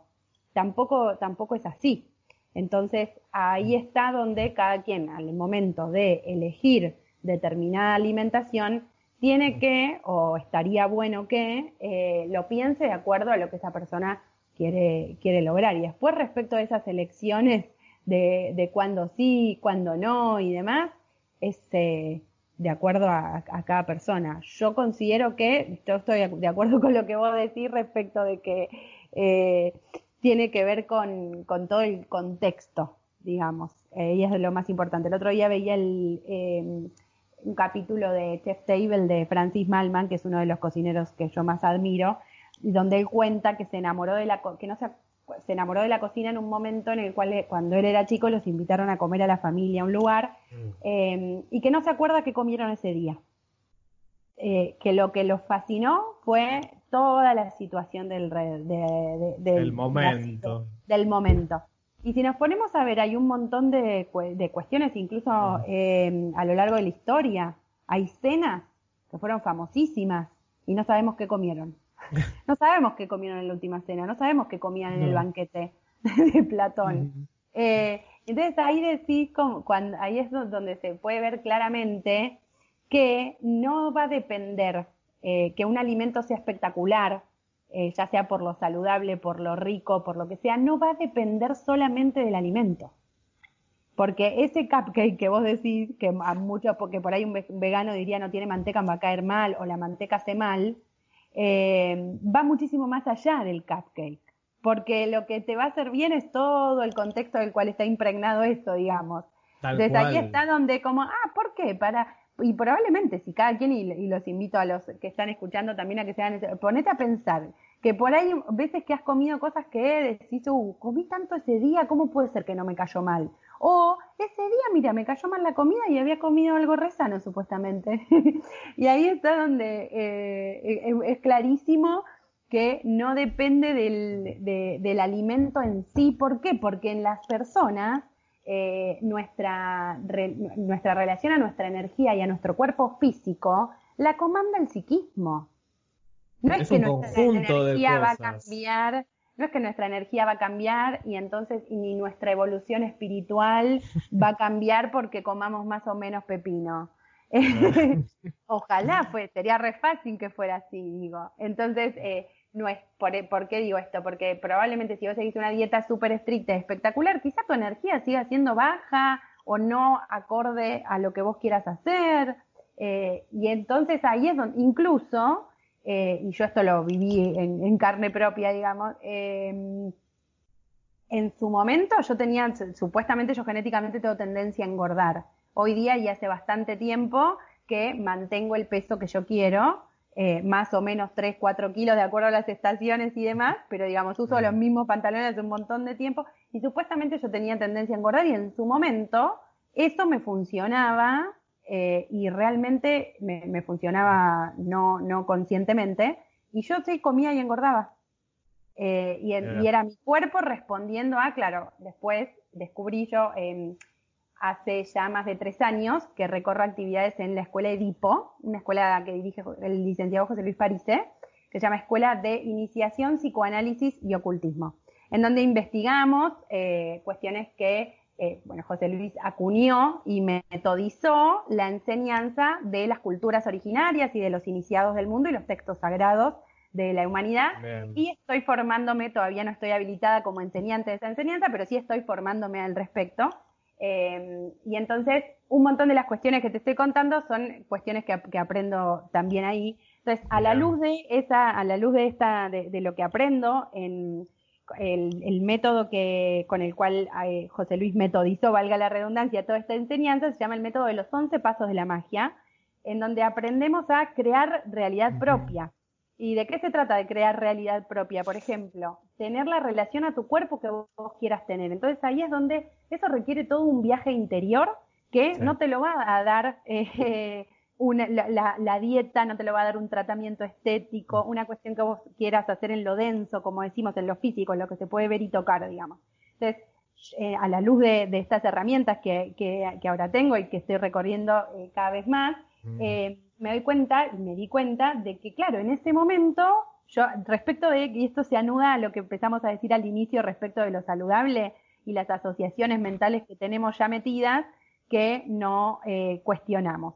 Tampoco, tampoco es así. Entonces, ahí está donde cada quien, al momento de elegir determinada alimentación, tiene que, o estaría bueno que, eh, lo piense de acuerdo a lo que esa persona quiere, quiere lograr. Y después, respecto a esas elecciones de, de cuándo sí, cuándo no y demás, es eh, de acuerdo a, cada persona. Yo considero que, yo estoy de acuerdo con lo que vos decís respecto de que eh, tiene que ver con, con, todo el contexto, digamos, eh, y es lo más importante. El otro día veía el, eh, un capítulo de Chef Table de Francis Malman, que es uno de los cocineros que yo más admiro, donde él cuenta que se enamoró de la, que no se, se enamoró de la cocina en un momento en el cual eh, cuando él era chico los invitaron a comer a la familia a un lugar mm. y que no se acuerda qué comieron ese día. que lo que los fascinó fue toda la situación del, del momento. del momento. Y si nos ponemos a ver, hay un montón de, de cuestiones, incluso eh, a lo largo de la historia. Hay cenas que fueron famosísimas y no sabemos qué comieron. No sabemos qué comieron en la última cena, no sabemos qué comían en el banquete de Platón. Eh, entonces ahí decís, cuando, ahí es donde se puede ver claramente que no va a depender eh, que un alimento sea espectacular, eh, ya sea por lo saludable, por lo rico, por lo que sea, no va a depender solamente del alimento. Porque ese cupcake que vos decís, que a muchos, porque por ahí un vegano diría no tiene manteca, va a caer mal, o la manteca hace mal, eh, va muchísimo más allá del cupcake. Porque lo que te va a hacer bien es todo el contexto del cual está impregnado esto, digamos. Desde ahí está donde como, ah, ¿por qué? Para, y probablemente si cada quien, y, los invito a los que están escuchando también a que sean, ponete a pensar que por ahí veces que has comido cosas que decís, uh, comí tanto ese día, ¿cómo puede ser que no me cayó mal? O ese día, mira, me cayó mal la comida y había comido algo resano supuestamente. y ahí está donde eh, es clarísimo que no depende del, del alimento en sí. ¿Por qué? Porque en las personas eh, nuestra, nuestra relación a nuestra energía y a nuestro cuerpo físico la comanda el psiquismo. No es, que nuestra energía va a cambiar, es que nuestra energía va a cambiar y entonces ni nuestra evolución espiritual va a cambiar porque comamos más o menos pepino. Ojalá, sería re fácil que fuera así, digo. Entonces, eh, no es, por, qué digo esto? Porque probablemente si vos seguís una dieta súper estricta y espectacular, quizá tu energía siga siendo baja o no acorde a lo que vos quieras hacer. Eh, y entonces ahí es donde, incluso, eh, y yo esto lo viví en, carne propia, digamos, em, en su momento yo tenía, supuestamente yo genéticamente tengo tendencia a engordar. Hoy día y hace bastante tiempo que mantengo el peso que yo quiero, eh, más o menos 3, 4 kilos de acuerdo a las estaciones y demás, pero digamos, uso los mismos pantalones hace un montón de tiempo y supuestamente yo tenía tendencia a engordar y en su momento eso me funcionaba eh, y realmente me, funcionaba no, no conscientemente y yo sí comía y engordaba. Eh, y, y, era mi cuerpo respondiendo a, claro, después descubrí yo hace ya más de tres años que recorro actividades en la escuela Edipo, una escuela que dirige el licenciado José Luis Parise, que se llama Escuela de Iniciación, Psicoanálisis y Ocultismo, en donde investigamos eh, cuestiones que, eh, bueno, José Luis acuñó y metodizó la enseñanza de las culturas originarias y de los iniciados del mundo y los textos sagrados de la humanidad. Y estoy formándome, todavía no estoy habilitada como enseñante de esa enseñanza, pero sí estoy formándome al respecto. Em, y entonces, un montón de las cuestiones que te estoy contando son cuestiones que, aprendo también ahí. Entonces, a la luz de esa, a la luz de esta, de, lo que aprendo en, el, método que, con el cual eh, José Luis metodizó, valga la redundancia, toda esta enseñanza, se llama el método de los 11 pasos de la magia, en donde aprendemos a crear realidad propia. ¿Y de qué se trata de crear realidad propia? Por ejemplo, tener la relación a tu cuerpo que vos, quieras tener. Entonces ahí es donde eso requiere todo un viaje interior que no te lo va a dar eh, la, dieta, no te lo va a dar un tratamiento estético, una cuestión que vos quieras hacer en lo denso, como decimos, en lo físico, en lo que se puede ver y tocar, digamos. Entonces, eh, a la luz de, estas herramientas que, que, ahora tengo y que estoy recorriendo eh, cada vez más, eh, me doy cuenta y me di cuenta de que, claro, en ese momento, yo, respecto de, y esto se anuda a lo que empezamos a decir al inicio respecto de lo saludable y las asociaciones mentales que tenemos ya metidas, que no eh, cuestionamos.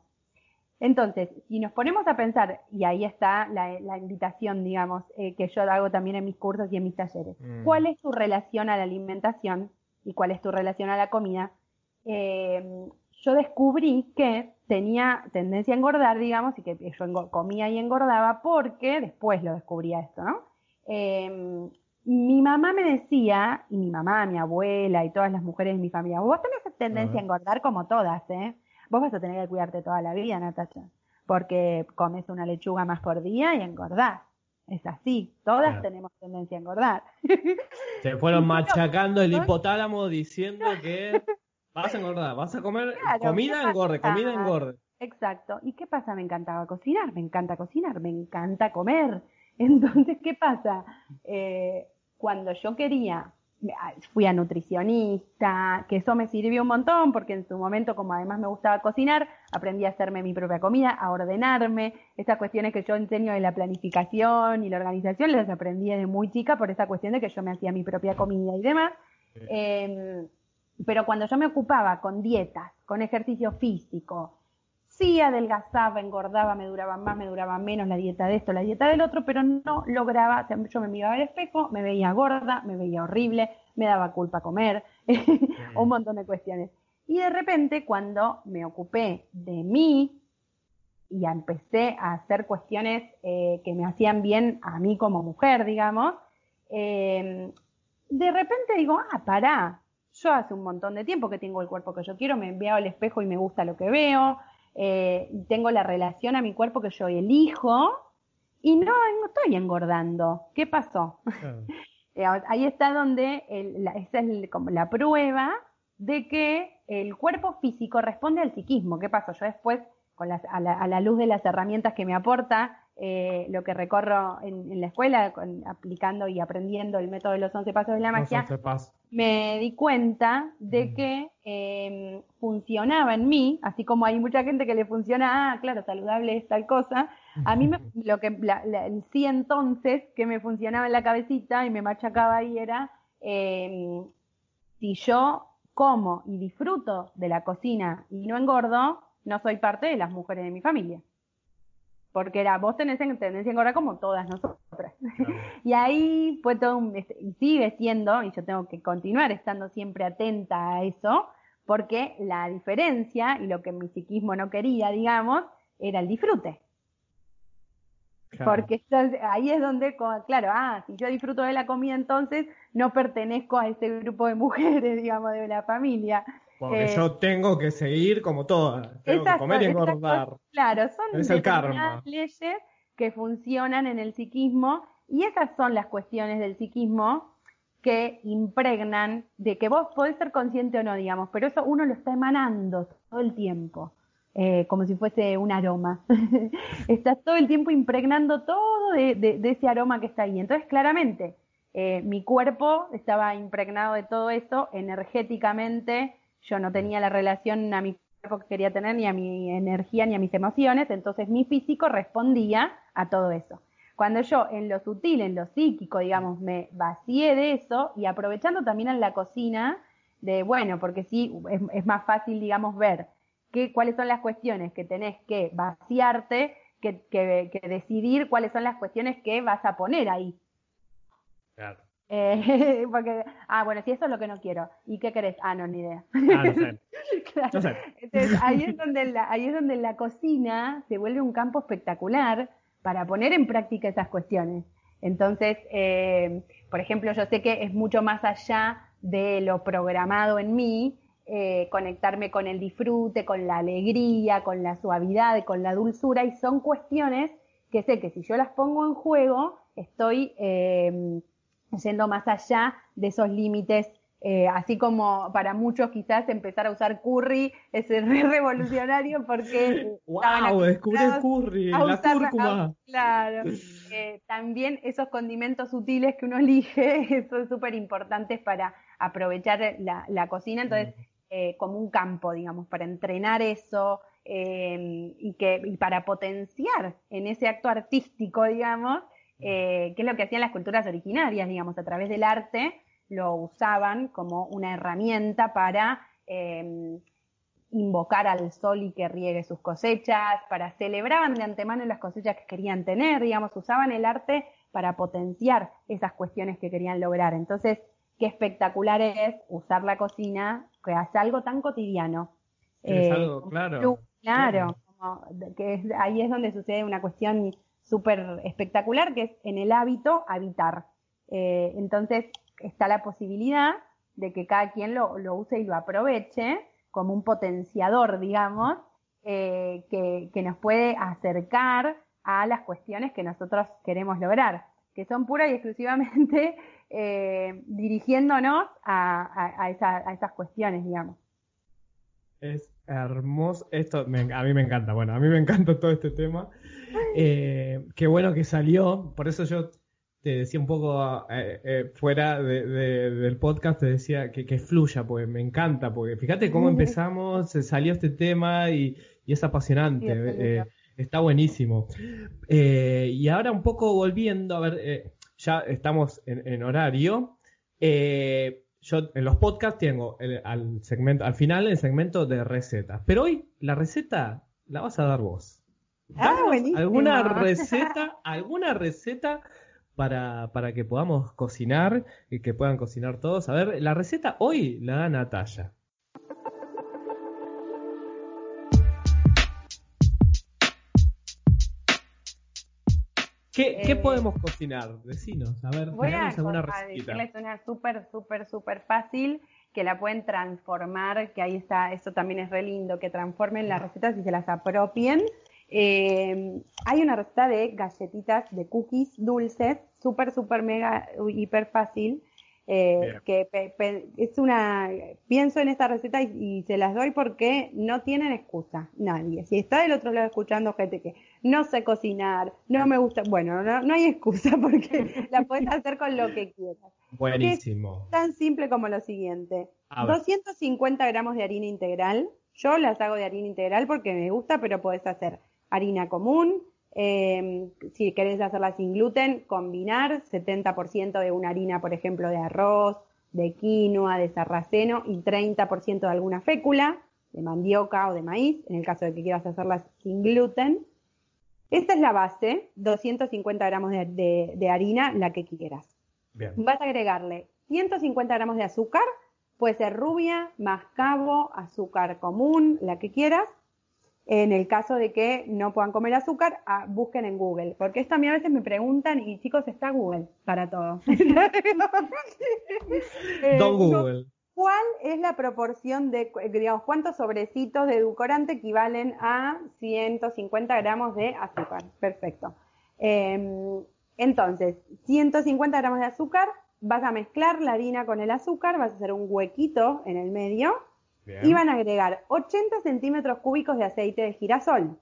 Entonces, si nos ponemos a pensar, y ahí está la, invitación, digamos, eh, que yo hago también en mis cursos y en mis talleres, mm. ¿cuál es tu relación a la alimentación y cuál es tu relación a la comida? Eh, yo descubrí que tenía tendencia a engordar, digamos, y que yo comía y engordaba porque después lo descubría esto, ¿no? Em, mi mamá me decía, y mi mamá, mi abuela y todas las mujeres de mi familia, vos tenés tendencia a engordar como todas, ¿eh? Vos vas a tener que cuidarte toda la vida, Natacha, porque comes una lechuga más por día y engordás. Es así, todas tenemos tendencia a engordar. Se fueron machacando el hipotálamo diciendo que Vas a engordar, vas a comer comida engorde, comida engorde. Exacto. ¿Y qué pasa? Me encantaba cocinar, me encanta cocinar, me encanta comer. Entonces, ¿qué pasa? Eh, cuando yo quería, fui a nutricionista, que eso me sirvió un montón porque en su momento, como además me gustaba cocinar, aprendí a hacerme mi propia comida, a ordenarme. Estas cuestiones que yo enseño de la planificación y la organización las aprendí desde muy chica por esa cuestión de que yo me hacía mi propia comida y demás. Eh, pero cuando yo me ocupaba con dietas, con ejercicio físico, sí adelgazaba, engordaba, me duraba más, me duraba menos la dieta de esto, la dieta del otro, pero no lograba, yo me miraba al espejo, me veía gorda, me veía horrible, me daba culpa comer, un montón de cuestiones. Y de repente, cuando me ocupé de mí y empecé a hacer cuestiones eh, que me hacían bien a mí como mujer, digamos, eh, de repente digo, ah, pará, yo hace un montón de tiempo que tengo el cuerpo que yo quiero, me veo al espejo y me gusta lo que veo, eh, tengo la relación a mi cuerpo que yo elijo y no, estoy engordando. ¿Qué pasó? Eh, ahí está donde esa es como la prueba de que el cuerpo físico responde al psiquismo. ¿Qué pasó? Yo después, con a, la, luz de las herramientas que me aporta eh, lo que recorro en, la escuela, aplicando y aprendiendo el método de los 11 pasos de la magia, me di cuenta de mm. que em, funcionaba en mí, así como hay mucha gente que le funciona, ah, claro, saludable es tal cosa, a mí me, lo que sí entonces que me funcionaba en la cabecita y me machacaba ahí era, em, si yo como y disfruto de la cocina y no engordo, no soy parte de las mujeres de mi familia porque era, vos tenés tendencia a engordar como todas nosotras. y ahí fue todo un, este, y sigue siendo, y yo tengo que continuar estando siempre atenta a eso, porque la diferencia, y lo que mi psiquismo no quería, digamos, era el disfrute. Porque ahí es donde, claro, ah, si yo disfruto de la comida, entonces no pertenezco a ese grupo de mujeres, digamos, de la familia. Porque eh, yo tengo que seguir como todas, tengo que comer y engordar. claro, son leyes que funcionan en el psiquismo y esas son las cuestiones del psiquismo que impregnan de que vos podés ser consciente o no, digamos, pero eso uno lo está emanando todo el tiempo. Eh, como si fuese un aroma. Estás todo el tiempo impregnando todo de, ese aroma que está ahí. Entonces, claramente, eh, mi cuerpo estaba impregnado de todo eso energéticamente yo no tenía la relación a mi cuerpo que quería tener, ni a mi energía, ni a mis emociones, entonces mi físico respondía a todo eso. Cuando yo en lo sutil, en lo psíquico, digamos, me vacié de eso y aprovechando también en la cocina, de bueno, porque sí, es, más fácil, digamos, ver qué, cuáles son las cuestiones que tenés que vaciarte, que, que decidir cuáles son las cuestiones que vas a poner ahí. Claro. Eh, porque, ah, bueno, si eso es lo que no quiero. ¿Y qué querés? Ah, no, ni idea. Ah, Entonces, ahí es, donde la, ahí es donde la cocina se vuelve un campo espectacular para poner en práctica esas cuestiones. Entonces, eh, por ejemplo, yo sé que es mucho más allá de lo programado en mí, eh, conectarme con el disfrute, con la alegría, con la suavidad, con la dulzura, y son cuestiones que sé que si yo las pongo en juego, estoy yendo más allá de esos límites eh, así como para muchos quizás empezar a usar curry es re revolucionario porque wow, descubrí el curry, la cúrcuma. claro, eh, también esos condimentos sutiles que uno elige son súper importantes para aprovechar la, cocina, entonces eh, como un campo, digamos, para entrenar eso y que y para potenciar en ese acto artístico, digamos, que es lo que hacían las culturas originarias, digamos, a través del arte lo usaban como una herramienta para em, invocar al sol y que riegue sus cosechas, para celebraban de antemano las cosechas que querían tener, digamos, usaban el arte para potenciar esas cuestiones que querían lograr. Entonces, qué espectacular es usar la cocina, que hace algo tan cotidiano. Es eh, algo, claro. Claro, que ahí es donde sucede una cuestión súper espectacular, que es en el hábito habitar. Eh, entonces, está la posibilidad de que cada quien lo, use y lo aproveche como un potenciador, digamos, eh, que, nos puede acercar a las cuestiones que nosotros queremos lograr, que son pura y exclusivamente eh, dirigiéndonos a, esas cuestiones, digamos. Es hermoso, esto a mí me encanta, bueno, a mí me encanta todo este tema. Eh, qué bueno que salió, por eso yo te decía un poco eh, eh, fuera del podcast, te decía que, que, fluya, porque me encanta, porque fíjate cómo empezamos, salió este tema y, es apasionante, eh, está buenísimo. y ahora un poco volviendo, a ver, ya estamos en, horario. yo en los podcasts tengo al segmento, al final el segmento de recetas, pero hoy la receta la vas a dar vos. Ah, ¿Alguna receta? ¿Alguna receta? para, para que podamos cocinar y que puedan cocinar todos. A ver, la receta hoy la da Natalia. ¿Qué, ¿Qué, eh, podemos cocinar? Decinos, a ver, voy a, alguna receta. decirles una súper, súper, súper fácil que la pueden transformar, que ahí está, eso también es re lindo, que transformen las recetas y se las apropien eh, hay una receta de galletitas de cookies dulces, súper, súper, mega, hiper fácil. Eh, que es una, pienso en esta receta y, se las doy porque no tienen excusa, nadie. Si está del otro lado escuchando gente que no sé cocinar, no me gusta, bueno, no, hay excusa porque la puedes hacer con lo que quieras. Buenísimo. tan simple como lo siguiente. 250 gramos de harina integral. Yo las hago de harina integral porque me gusta, pero puedes hacer harina común. Em, si querés hacerla sin gluten, combinar 70% de una harina, por ejemplo, de arroz, de quinoa, de sarraceno y 30% de alguna fécula, de mandioca o de maíz, en el caso de que quieras hacerlas sin gluten. Esta es la base, 250 gramos de, harina, la que quieras. Vas a agregarle 150 gramos de azúcar, puede ser rubia, mascabo, azúcar común, la que quieras, en el caso de que no puedan comer azúcar, ah, busquen en Google. Porque esto a mí a veces me preguntan, y chicos, está Google para todo. Eh, Don Google. ¿Cuál es la proporción de, digamos, cuántos sobrecitos de edulcorante equivalen a 150 gramos de azúcar? Perfecto. Em, entonces, 150 gramos de azúcar, vas a mezclar la harina con el azúcar, vas a hacer un huequito en el medio y van a agregar 80 centímetros cúbicos de aceite de girasol.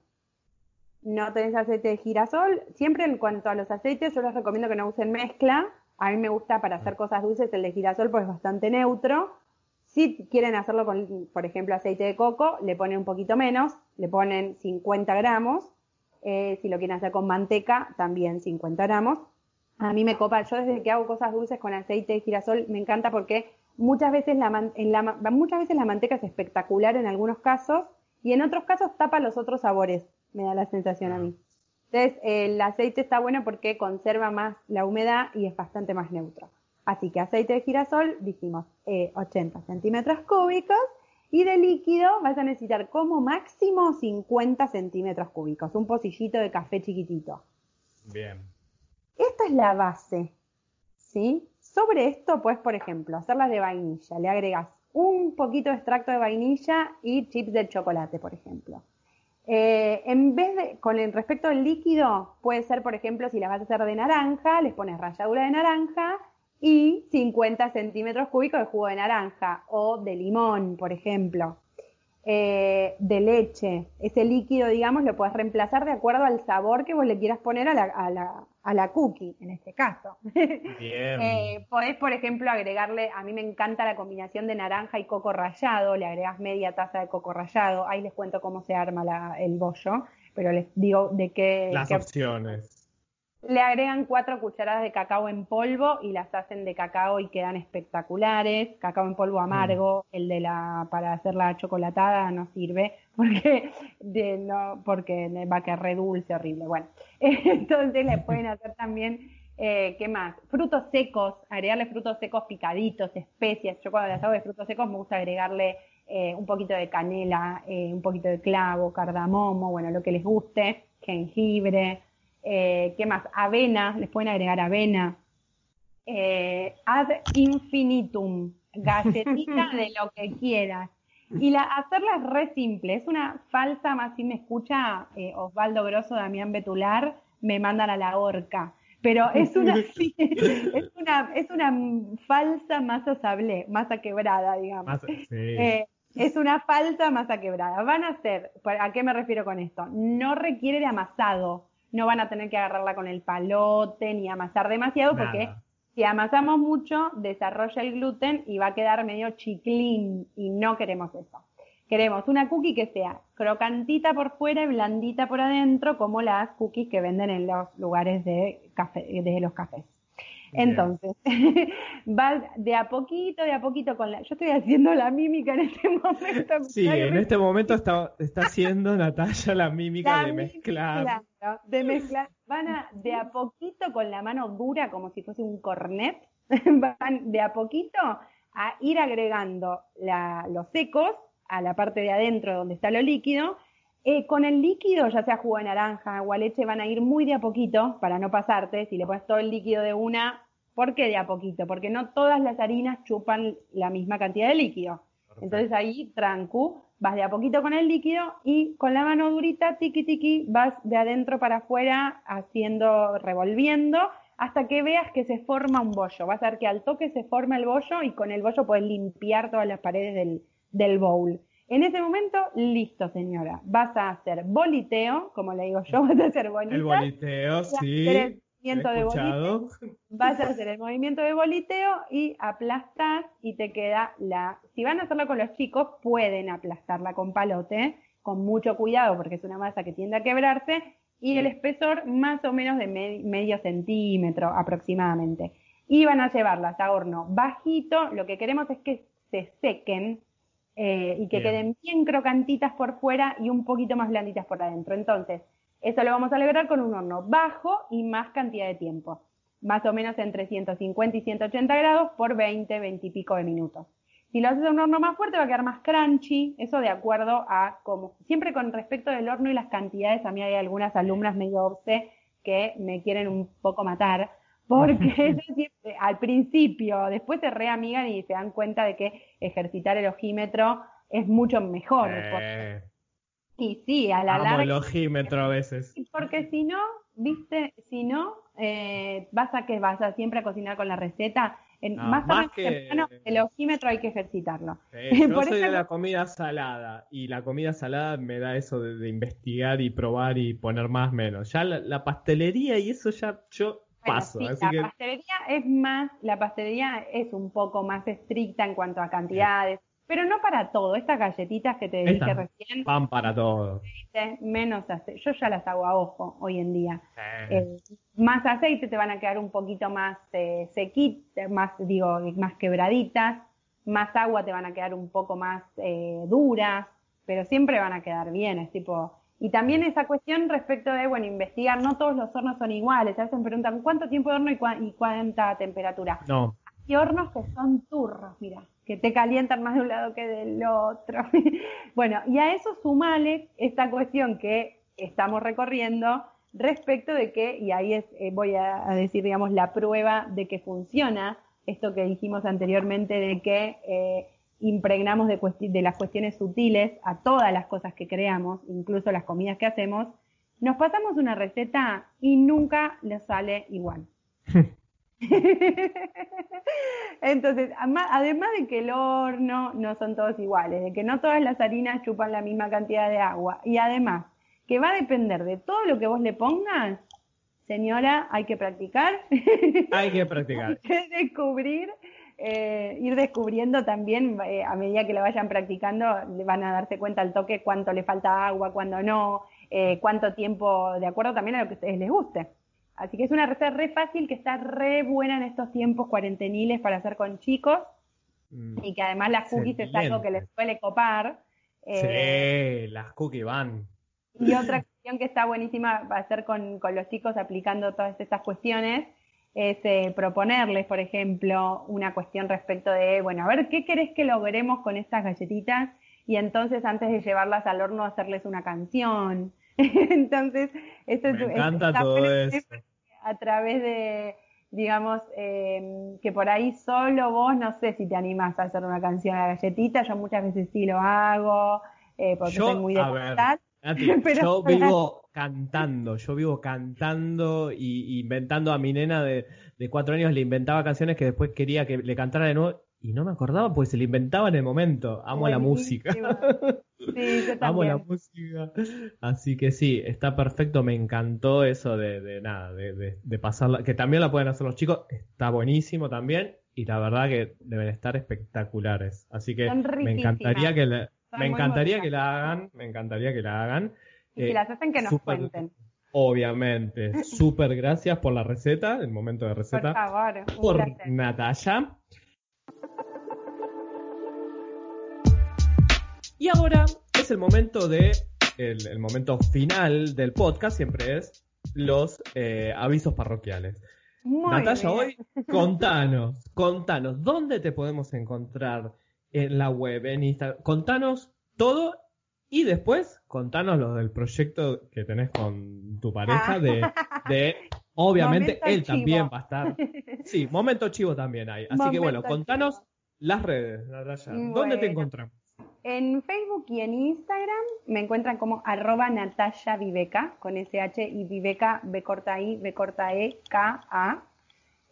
No tenés aceite de girasol. Siempre en cuanto a los aceites, yo les recomiendo que no usen mezcla. A mí me gusta para hacer cosas dulces el de girasol, pues es bastante neutro. Si quieren hacerlo con, por ejemplo, aceite de coco, le ponen un poquito menos, le ponen 50 gramos. Eh, si lo quieren hacer con manteca, también 50 gramos. A mí me copa, yo desde que hago cosas dulces con aceite de girasol, me encanta porque Muchas veces la, en la, muchas veces la manteca es espectacular en algunos casos y en otros casos tapa los otros sabores, me da la sensación a mí. Entonces, el aceite está bueno porque conserva más la humedad y es bastante más neutro. Así que aceite de girasol, dijimos, 80 eh, centímetros cúbicos y de líquido vas a necesitar como máximo 50 centímetros cúbicos, un pocillito de café chiquitito. Bien. Esta es la base, ¿sí? Sobre esto puedes, por ejemplo, hacerlas de vainilla. Le agregas un poquito de extracto de vainilla y chips de chocolate, por ejemplo. Eh, en vez de, con el respecto al líquido, puede ser, por ejemplo, si las vas a hacer de naranja, les pones ralladura de naranja y 50 centímetros cúbicos de jugo de naranja o de limón, por ejemplo. Eh, de leche. Ese líquido, digamos, lo puedes reemplazar de acuerdo al sabor que vos le quieras poner a la, a la, a la cookie, en este caso. Bien. eh, podés, por ejemplo, agregarle, a mí me encanta la combinación de naranja y coco rallado, le agregas media taza de coco rallado, ahí les cuento cómo se arma la, el bollo, pero les digo de qué... Las qué- opciones. Le agregan cuatro cucharadas de cacao en polvo y las hacen de cacao y quedan espectaculares. Cacao en polvo amargo, el de la para hacer la chocolatada no sirve porque de, no porque va a quedar re dulce, horrible. Bueno, entonces le pueden hacer también eh, ¿qué más? Frutos secos, agregarle frutos secos picaditos, especias. Yo cuando las hago de frutos secos me gusta agregarle eh, un poquito de canela, eh, un poquito de clavo, cardamomo, bueno, lo que les guste, jengibre, eh, ¿qué más? Avena, les pueden agregar avena. Eh, ad infinitum, galletita de lo que quieras. Y la, hacerla es re simple, es una falsa, más si me escucha eh, Osvaldo Grosso, Damián Betular, me mandan a la horca. Pero es una, es una, es una falsa masa sablé, masa quebrada, digamos. Sí. Eh, es una falsa masa quebrada. Van a ser, ¿a qué me refiero con esto? No requiere de amasado. No van a tener que agarrarla con el palote ni amasar demasiado porque si amasamos mucho desarrolla el gluten y va a quedar medio chiclín y no queremos eso. Queremos una cookie que sea crocantita por fuera y blandita por adentro como las cookies que venden en los lugares de café, de los cafés. Entonces, va de a poquito, de a poquito con la... Yo estoy haciendo la mímica en este momento. Sí, en este momento está, está haciendo Natalia la mímica la de mezclar. claro, de mezclar. Van a, de a poquito con la mano dura, como si fuese un cornet, van de a poquito a ir agregando la- los secos a la parte de adentro donde está lo líquido. Eh, con el líquido, ya sea jugo de naranja, agua, leche, van a ir muy de a poquito para no pasarte. Si le pones todo el líquido de una, ¿por qué de a poquito? Porque no todas las harinas chupan la misma cantidad de líquido. Entonces ahí, trancu, vas de a poquito con el líquido y con la mano durita, tiki tiki, vas de adentro para afuera haciendo, revolviendo, hasta que veas que se forma un bollo. Vas a ver que al toque se forma el bollo y con el bollo puedes limpiar todas las paredes del, del bowl. En ese momento, listo, señora. Vas a hacer boliteo, como le digo yo, vas a hacer bolitas. El boliteo, sí. el movimiento de boliteo vas a hacer el movimiento de boliteo y aplastas y te queda la... Si van a hacerlo con los chicos, pueden aplastarla con palote, con mucho cuidado porque es una masa que tiende a quebrarse y el espesor más o menos de me- medio centímetro aproximadamente. Y van a llevarlas a horno bajito, lo que queremos es que se sequen eh, y que Bien. queden bien crocantitas por fuera y un poquito más blanditas por adentro. Entonces, eso lo vamos a lograr con un horno bajo y más cantidad de tiempo. Más o menos entre 150 y 180 grados por 20, 20 y pico de minutos. Si lo haces en un horno más fuerte va a quedar más crunchy, eso de acuerdo a como, siempre con respecto del horno y las cantidades, a mí hay algunas alumnas medio obse que me quieren un poco matar, porque siempre, al principio, después se reamigan y se dan cuenta de que ejercitar el ojímetro es mucho mejor. Eh, y sí, a la amo larga el ojímetro a veces. Porque si no, viste, si no, eh, vas a que vas a siempre a cocinar con la receta. En, No, más más que- temprano, el ojímetro hay que ejercitarlo. Yo Por soy eso- de la comida salada y la comida salada me da eso de, de investigar y probar y poner más menos. Ya la, la pastelería y eso ya yo Bueno, paso, sí, así la que pastelería es más, la pastelería es un poco más estricta en cuanto a cantidades, pero no para todo. Estas galletitas que te dije recién, pan para todo. menos aceite. Yo ya las hago a ojo hoy en día. Eh, Eh, más aceite te van a quedar un poquito más eh, sequitas, más digo, más quebraditas, más agua te van a quedar un poco más eh, duras, pero siempre van a quedar bien, es tipo, y también esa cuestión respecto de, bueno, investigar, no todos los hornos son iguales, a veces me preguntan cuánto tiempo de horno y, cua- y cuánta temperatura. no, Hay hornos que son turros, mira, que te calientan más de un lado que del otro. bueno, y a eso sumale esta cuestión que estamos recorriendo respecto de que, y ahí es, eh, voy a, decir, digamos, la prueba de que funciona esto que dijimos anteriormente de que eh, impregnamos de, de las cuestiones sutiles a todas las cosas que creamos, incluso las comidas que hacemos, nos pasamos una receta y nunca le sale igual. Entonces, además de que el horno no son todos iguales, de que no todas las harinas chupan la misma cantidad de agua, y además que va a depender de todo lo que vos le pongas, señora, hay que practicar. Hay que practicar. hay que descubrir, eh, ir descubriendo también, eh, a medida que lo vayan practicando, van a darse cuenta al toque cuánto le falta agua, cuándo no, eh, cuánto tiempo, de acuerdo también a lo que a ustedes les guste. Así que es una receta re fácil que está re buena en estos tiempos cuarenteniles para hacer con chicos mm. y que además las cookies es algo que les suele copar. sí, las cookies van. Y otra cuestión que está buenísima para hacer con, los chicos aplicando todas estas cuestiones es eh, proponerles, por ejemplo, una cuestión respecto de, bueno, a ver, ¿qué querés que logremos con estas galletitas? Y entonces antes de llevarlas al horno hacerles una canción. entonces, esto Me encanta todo eso. A través de, digamos, em, que por ahí solo vos, no sé si te animás a hacer una canción a la galletita, yo muchas veces sí lo hago, eh, porque soy muy de yo vivo cantando, yo vivo cantando y inventando a mi nena de, cuatro años, le inventaba canciones que después quería que le cantara de nuevo y no me acordaba, pues se le inventaba en el momento. Amo la música. Sí, yo Amo la música. Así que sí, está perfecto. Me encantó eso de, nada, de, de, pasarla, que también la pueden hacer los chicos. Está buenísimo también. Y la verdad que deben estar espectaculares. Así que me encantaría que la, me encantaría que la hagan, me encantaría que la hagan. Y si eh, las hacen, que nos cuenten. Obviamente. Súper gracias por la receta, el momento de receta. Por favor. Por Natalia. Y ahora es el momento de, el, momento final del podcast, siempre es los eh, avisos parroquiales. Natalia, hoy contanos, contanos, ¿dónde te podemos encontrar? En la web, en Instagram. Contanos todo y después contanos lo del proyecto que tenés con tu pareja de, de obviamente él también va a estar. Sí, momento chivo también hay. Así que bueno, contanos las redes, ¿Dónde te encontramos? En Facebook y en Instagram me encuentran como arroba Natalia Viveca, con SH y Viveca, B corta I, B corta E, K, A.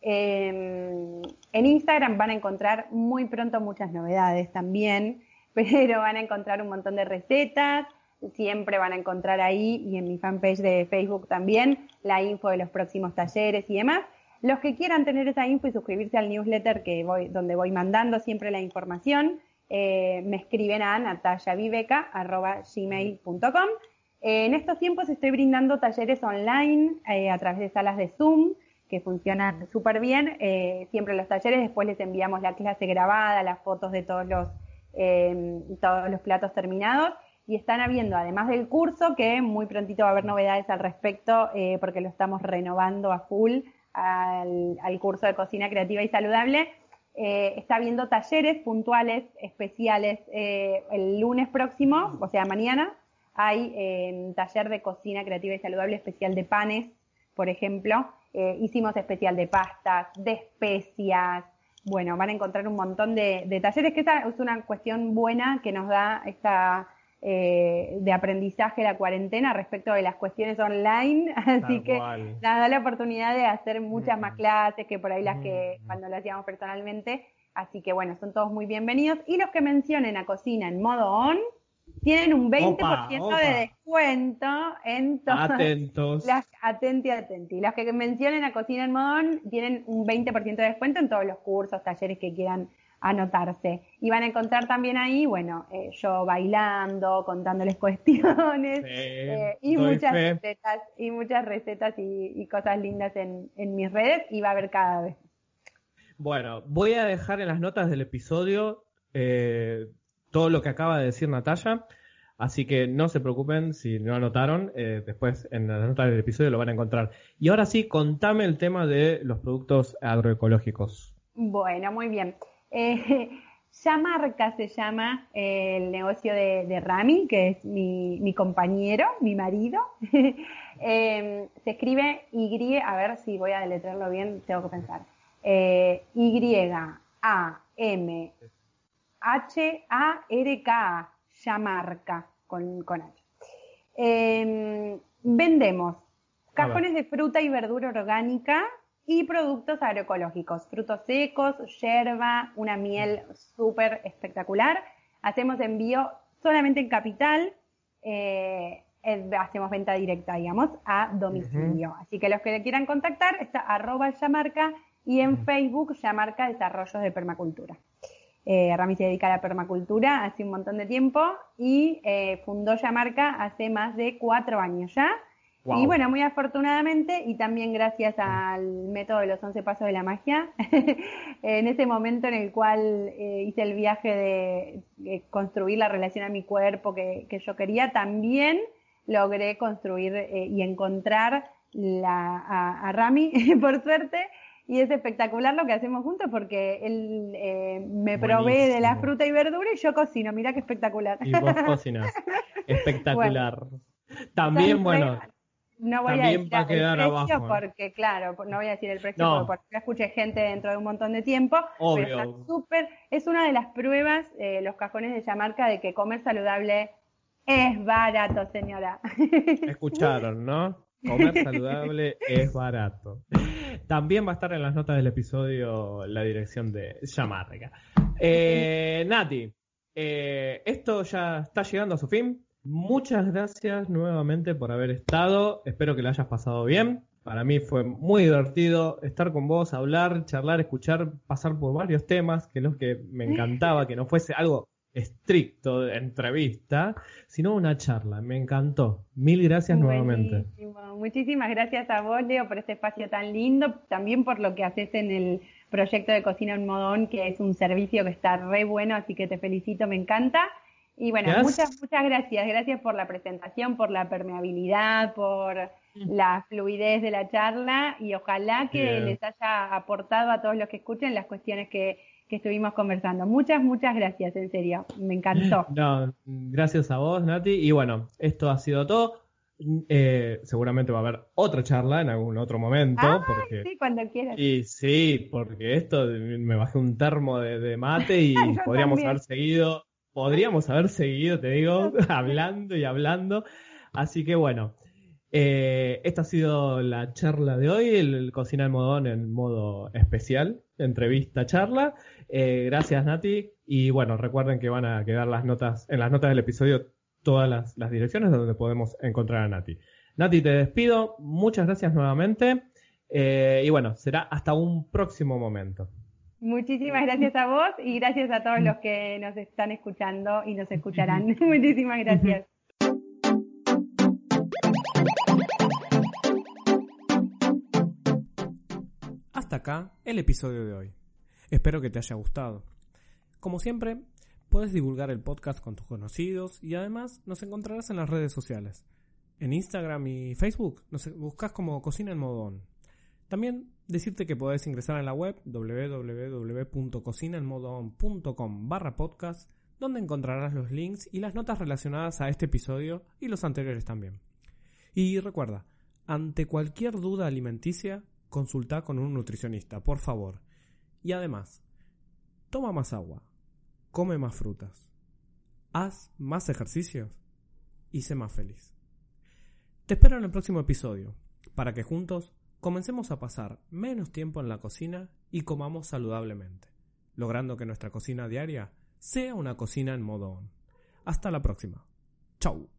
Em, en Instagram van a encontrar muy pronto muchas novedades también, pero van a encontrar un montón de recetas, siempre van a encontrar ahí y en mi fanpage de Facebook también la info de los próximos talleres y demás. Los que quieran tener esa info y suscribirse al newsletter que voy, donde voy mandando siempre la información, eh, me escriben a natallaviveca.gmail.com. en estos tiempos estoy brindando talleres online eh, a través de salas de Zoom que funcionan súper bien. Eh, siempre los talleres, después les enviamos la clase grabada, las fotos de todos los, eh, todos los platos terminados. Y están habiendo, además del curso, que muy prontito va a haber novedades al respecto, eh, porque lo estamos renovando a full al, al curso de cocina creativa y saludable. está habiendo talleres puntuales, especiales. el lunes próximo, o sea, mañana, hay taller de cocina creativa y saludable especial de panes, por ejemplo, eh, hicimos especial de pastas, de especias. Bueno, van a encontrar un montón de, talleres, que esa es una cuestión buena que nos da esta eh, de aprendizaje la cuarentena respecto de las cuestiones online. Así que nos da la oportunidad de hacer muchas más clases que por ahí las que cuando las hacíamos personalmente. Así que bueno, son todos muy bienvenidos. Y los que mencionen a cocina en modo on, tienen un 20% de descuento en todas Atentos. las atenti atenti. Los que mencionen a Cocina en Modón tienen un 20% de descuento en todos los cursos, talleres que quieran anotarse. Y van a encontrar también ahí, bueno, eh, yo bailando, contándoles cuestiones eh, y, muchas recetas, y muchas recetas y, cosas lindas en, en mis redes y va a haber cada vez. Bueno, voy a dejar en las notas del episodio eh, todo lo que acaba de decir Natalia. Así que no se preocupen si no anotaron, eh, después en la nota del episodio lo van a encontrar. Y ahora sí, contame el tema de los productos agroecológicos. Bueno, muy bien. Eh, Yamarca se llama eh, el negocio de, Rami, que es mi, compañero, mi marido. Em, se escribe Y, a ver si voy a deletrearlo bien, tengo que pensar. Eh, y A M H A R K Yamarca con, con H. Em, vendemos cajones de fruta y verdura orgánica y productos agroecológicos, frutos secos, yerba, una miel súper espectacular. Hacemos envío solamente en capital, eh, hacemos venta directa, digamos, a domicilio. Así que los que le quieran contactar, está arroba Yamarca y en Facebook Yamarca Desarrollos de Permacultura. Eh, Rami se dedica a la permacultura hace un montón de tiempo y eh, fundó Yamarca hace más de cuatro años ya. Y bueno, muy afortunadamente y también gracias al método de los 11 pasos de la magia, en ese momento en el cual eh, hice el viaje de, construir la relación a mi cuerpo que, yo quería, también logré construir y encontrar la, a, Rami, por suerte, y es espectacular lo que hacemos juntos porque él eh, me provee de la fruta y verdura y yo cocino, mira qué espectacular. Y vos cocinas, espectacular. También, bueno, no voy a decir el precio porque, claro, no voy a decir el precio porque escuché gente dentro de un montón de tiempo. Pero súper, es una de las pruebas, eh, los cajones de Yamarca, de que comer saludable es barato, señora. Escucharon, ¿no? Comer saludable es barato. También va a estar en las notas del episodio la dirección de Yamarca. Eh, Nati, eh, esto ya está llegando a su fin. Muchas gracias nuevamente por haber estado. Espero que lo hayas pasado bien. Para mí fue muy divertido estar con vos, hablar, charlar, escuchar, pasar por varios temas, que es que me encantaba, que no fuese algo estricto de entrevista, sino una charla. Me encantó. Mil gracias nuevamente. Muchísimas gracias a vos, Leo, por este espacio tan lindo, también por lo que haces en el proyecto de Cocina en Modón, que es un servicio que está re bueno, así que te felicito, me encanta. Y bueno, muchas, muchas gracias. Gracias por la presentación, por la permeabilidad, por mm. la fluidez de la charla y ojalá que les haya aportado a todos los que escuchen las cuestiones que, que estuvimos conversando. Muchas, muchas gracias, en serio. Me encantó. No, gracias a vos, Nati. Y bueno, esto ha sido todo. Eh, seguramente va a haber otra charla en algún otro momento. porque... Sí, cuando quieras. Y sí, porque esto me bajé un termo de, mate y podríamos haber seguido podríamos haber seguido, te digo, hablando y hablando. Así que bueno, eh, esta ha sido la charla de hoy, el, Cocina del Modón en modo especial, entrevista charla. Eh, gracias Nati y bueno, recuerden que van a quedar las notas, en las notas del episodio todas las, direcciones donde podemos encontrar a Nati. Nati, te despido, muchas gracias nuevamente eh, y bueno, será hasta un próximo momento. Muchísimas gracias a vos y gracias a todos los que nos están escuchando y nos escucharán. Muchísimas gracias. Hasta acá el episodio de hoy. Espero que te haya gustado. Como siempre, puedes divulgar el podcast con tus conocidos y además nos encontrarás en las redes sociales. En Instagram y Facebook nos buscas como Cocina en Modón. También decirte que podés ingresar a la web www.cocinaenmodon.com barra podcast donde encontrarás los links y las notas relacionadas a este episodio y los anteriores también. Y recuerda, ante cualquier duda alimenticia, consulta con un nutricionista, por favor. Y además, toma más agua, come más frutas, haz más ejercicios y sé más feliz. Te espero en el próximo episodio, para que juntos comencemos a pasar menos tiempo en la cocina y comamos saludablemente, logrando que nuestra cocina diaria sea una cocina en modo on. Hasta la próxima. Chau.